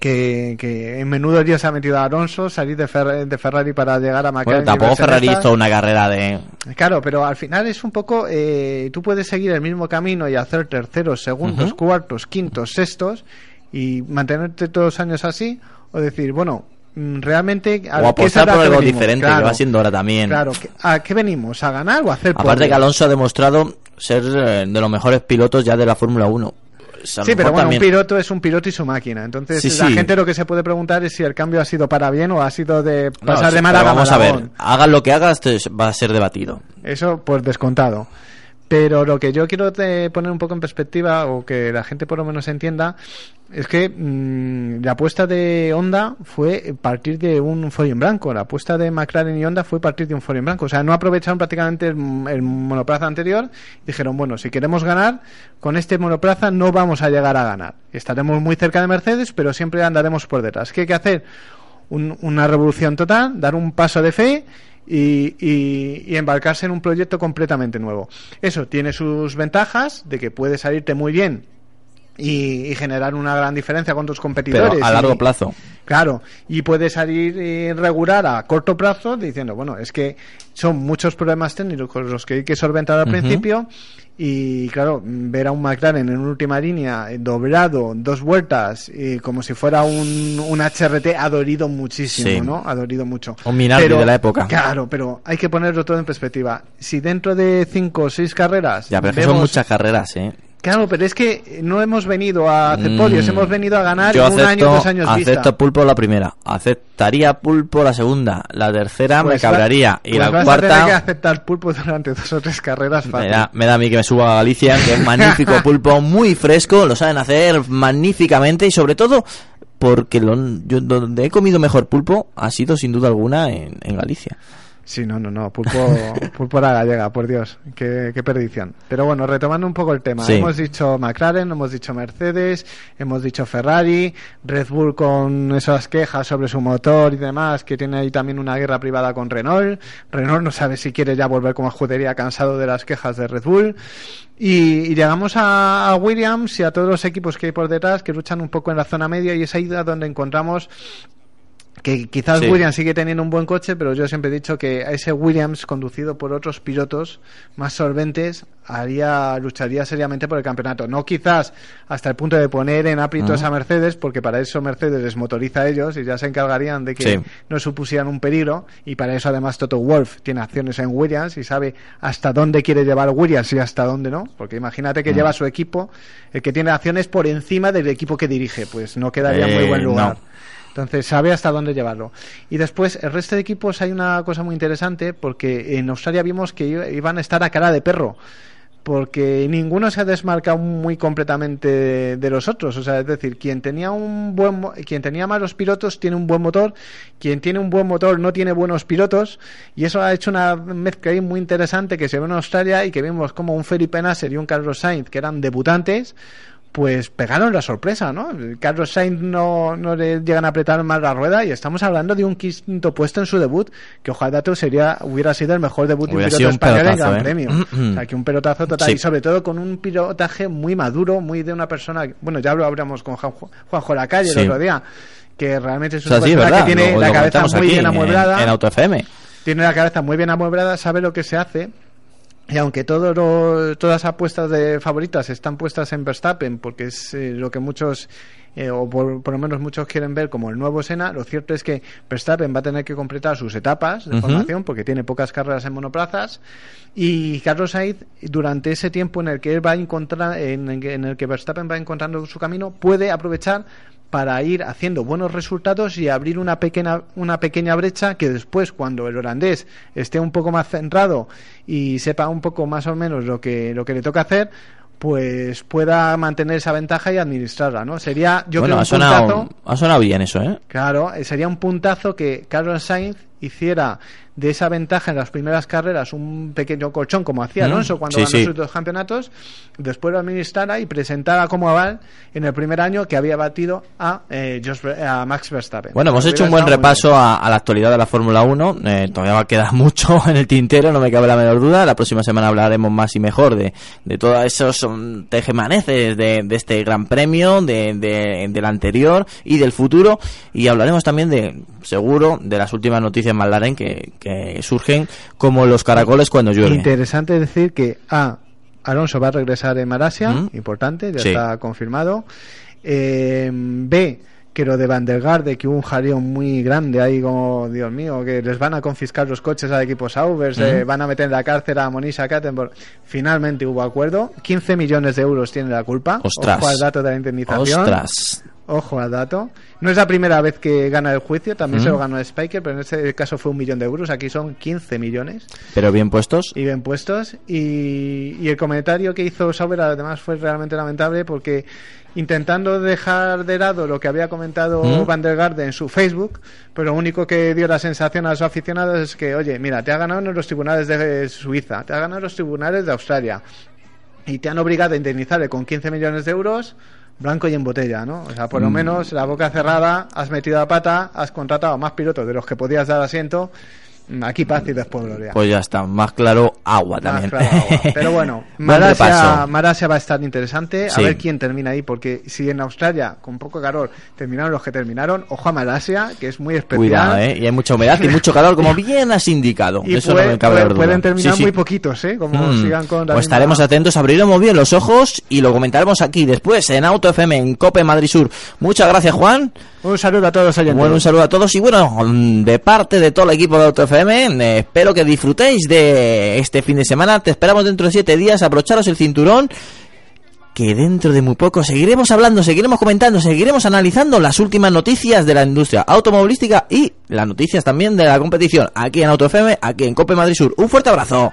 que, que en menudo día se ha metido a Alonso, salir de, Fer- de Ferrari para llegar a Bueno, McLaren. y tampoco Ferrari hizo una carrera de... Claro, pero al final es un poco, eh, tú puedes seguir el mismo camino y hacer terceros, segundos, Ujú. cuartos, quintos, sextos y mantenerte todos los años así o decir, bueno, mm, realmente a O apostar por algo diferente, Claro, que va siendo hora también. Claro, ¿qué- ¿a qué venimos? ¿A ganar o a hacer Aparte que Alonso ha demostrado ser eh, de los mejores pilotos ya de la Fórmula 1. A Sí, pero bueno, también- un piloto es un piloto y su máquina. Entonces, Sí, la sí. gente lo que se puede preguntar es si el cambio ha sido para bien o ha sido de No, pasar sí, de mal a vamos a ver, hagas lo que hagas, te- va a ser debatido. Eso, pues descontado. Pero lo que yo quiero poner un poco en perspectiva, o que la gente por lo menos entienda, es que mm, la apuesta de Honda fue partir de un folio en blanco. La apuesta de McLaren y Honda fue partir de un folio en blanco. O sea, no aprovecharon prácticamente el, el monoplaza anterior. Dijeron, bueno, si queremos ganar, con este monoplaza no vamos a llegar a ganar. Estaremos muy cerca de Mercedes, pero siempre andaremos por detrás. ¿Qué hay que hacer? Un- una revolución total, dar un paso de fe y, y- y embarcarse en un proyecto completamente nuevo. Eso tiene sus ventajas de que puede salirte muy bien y, y generar una gran diferencia con tus competidores. Pero a largo plazo. Claro, y puede salir eh, regular a corto plazo diciendo, bueno, es que son muchos problemas técnicos los que hay que solventar al principio y claro, ver a un McLaren en última línea eh, doblado, dos vueltas, y como si fuera un, un HRT, ha dolido muchísimo, Sí. ¿no? Ha dolido mucho. Un Minardi de la época. Claro, pero hay que ponerlo todo en perspectiva. Si dentro de cinco o seis carreras Ya, pero que son vemos- muchas carreras, ¿eh? Claro, pero es que no hemos venido a hacer Mm, podios, hemos venido a ganar Yo en un año, acepto, dos años acepto vista. pulpo la primera, aceptaría pulpo la segunda, la tercera Pues me va- cabraría y pues la vas a tener que cuarta aceptar pulpo durante dos o tres carreras me da, me da a mí que me suba a Galicia, que es magnífico pulpo, muy fresco, lo saben hacer magníficamente y sobre todo porque lo, yo donde he comido mejor pulpo ha sido sin duda alguna en, en Galicia. Sí, no, no, no, pulpo, pulpo a la gallega, por Dios, qué, qué perdición. Pero bueno, retomando un poco el tema, Sí. hemos dicho McLaren, hemos dicho Mercedes, hemos dicho Ferrari, Red Bull con esas quejas sobre su motor y demás, que tiene ahí también una guerra privada con Renault. Renault no sabe si quiere ya volver como escudería cansado de las quejas de Red Bull. Y, y llegamos a, a Williams y a todos los equipos que hay por detrás que luchan un poco en la zona media y es ahí donde encontramos que quizás Sí. Williams sigue teniendo un buen coche, pero yo siempre he dicho que a ese Williams conducido por otros pilotos más solventes haría lucharía seriamente por el campeonato. No quizás hasta el punto de poner en aprietos a Mercedes, porque para eso Mercedes les motoriza a ellos y ya se encargarían de que Sí. no supusieran un peligro. Y para eso además Toto Wolf tiene acciones en Williams y sabe hasta dónde quiere llevar Williams y hasta dónde no. Porque imagínate que Mm. lleva su equipo, el que tiene acciones por encima del equipo que dirige, pues no quedaría muy Eh, buen lugar. no. Entonces sabe hasta dónde llevarlo. Y después, el resto de equipos hay una cosa muy interesante porque en Australia vimos que iba- iban a estar a cara de perro. Porque ninguno se ha desmarcado muy completamente de, los otros. O sea, es decir, quien tenía un buen, quien tenía malos pilotos tiene un buen motor, quien tiene un buen motor no tiene buenos pilotos, y eso ha hecho una mezcla ahí muy interesante que se ve en Australia y que vimos como un Felipe Nasser y un Carlos Sainz, que eran debutantes, pues pegaron la sorpresa, ¿no? Carlos Sainz no, no le llegan a apretar más la rueda y estamos hablando de un quinto puesto en su debut, que ojalá dato sería, hubiera sido el mejor debut de un piloto un español en Gran ¿eh? Premio. o sea, que un pelotazo total Sí. y sobre todo con un pilotaje muy maduro, muy de una persona, bueno, ya lo hablamos con Juanjo, Lacalle Sí. el otro día, que realmente es O una sea, persona que tiene lo- la lo cabeza muy aquí bien en- amueblada En, Auto FM. tiene la cabeza muy bien amueblada, sabe lo que se hace. Y aunque todo lo- todas las apuestas de favoritas están puestas en Verstappen, porque es eh, lo que muchos, eh, o por, por lo menos muchos quieren ver como el nuevo Sena, lo cierto es que Verstappen va a tener que completar sus etapas de formación, porque tiene pocas carreras en monoplazas. Y Carlos Sainz, durante ese tiempo en el que él va a encontrar, en el que Verstappen va encontrando su camino, puede aprovechar para ir haciendo buenos resultados y abrir una pequeña una pequeña brecha que después cuando el holandés esté un poco más centrado y sepa un poco más o menos lo que lo que le toca hacer pues pueda mantener esa ventaja y administrarla no sería yo bueno, creo ha un sonado, puntazo ha sonado bien eso, ¿eh? Claro, eh, sería un puntazo que Carlos Sainz hiciera de esa ventaja en las primeras carreras un pequeño colchón como hacía Mm, Alonso cuando sí, ganó sí. sus dos campeonatos, después lo administrara y presentara como aval en el primer año que había batido a, eh, a Max Verstappen. Bueno, hemos hecho un buen repaso a, a la actualidad de la Fórmula 1. Eh, todavía va a quedar mucho en el tintero, no me cabe la menor duda. La próxima semana hablaremos más y mejor de, de todos esos um, tejemaneces de, de este Gran Premio, de, de- del anterior y del futuro. Y hablaremos también de, seguro, de las últimas noticias McLaren que, que surgen como los caracoles cuando llueve. Interesante decir que A. Alonso va a regresar en Malasia, Mm. importante, ya Sí. está confirmado. Eh, B. Que lo de Van der Garde, que hubo un jaleo muy grande ahí, como Dios mío, que les van a confiscar los coches al equipo Sauber, se Mm. van a meter en la cárcel a Monisa Kattenborg. Finalmente hubo acuerdo. 15 millones de euros tiene la culpa. Ostras. Ojo al dato de la indemnización. Ostras. Ojo al dato. No es la primera vez que gana el juicio, también se lo ganó Spiker, pero en este caso fue un millón de euros. Aquí son 15 millones Pero bien puestos. y bien puestos. Y, y el comentario que hizo Sauber además fue realmente lamentable porque intentando dejar de lado lo que había comentado ¿Mm? Van der Garde en su Facebook, pero lo único que dio la sensación a los aficionados es que, oye, mira, te ha ganado en los tribunales de Suiza, te ha ganado en los tribunales de Australia y te han obligado a indemnizarle con 15 millones de euros blanco y en botella, ¿no? O sea, por lo Mm. menos la boca cerrada, has metido la pata, has contratado a más pilotos de los que podías dar asiento. Aquí paz y después gloria. Pues ya está, más claro, agua Más también. claro, agua. Pero bueno, Buen Malasia. Malasia va a estar interesante. A Sí. ver quién termina ahí, porque si en Australia, con poco calor, terminaron los que terminaron, ojo a Malasia, que es muy especial. Cuidado, ¿eh? Y hay mucha humedad y mucho calor, como bien has indicado. Y Eso puede- no me cabe puede- la duda. pueden terminar Sí, sí. muy poquitos, ¿eh? Como Mm. sigan con la Pues misma- estaremos atentos, abriremos bien los ojos y lo comentaremos aquí después en Auto FM, en Cope Madrid Sur. Muchas gracias, Juan. Un saludo a todos oyentes. Bueno, un saludo a todos y bueno, de parte de todo el equipo de Auto FM, eh, espero que disfrutéis de este fin de semana. Te esperamos dentro de siete días, abrocharos el cinturón. Que dentro de muy poco seguiremos hablando, seguiremos comentando, seguiremos analizando las últimas noticias de la industria automovilística y las noticias también de la competición aquí en Auto FM, aquí en Cope Madrid Sur. Un fuerte abrazo.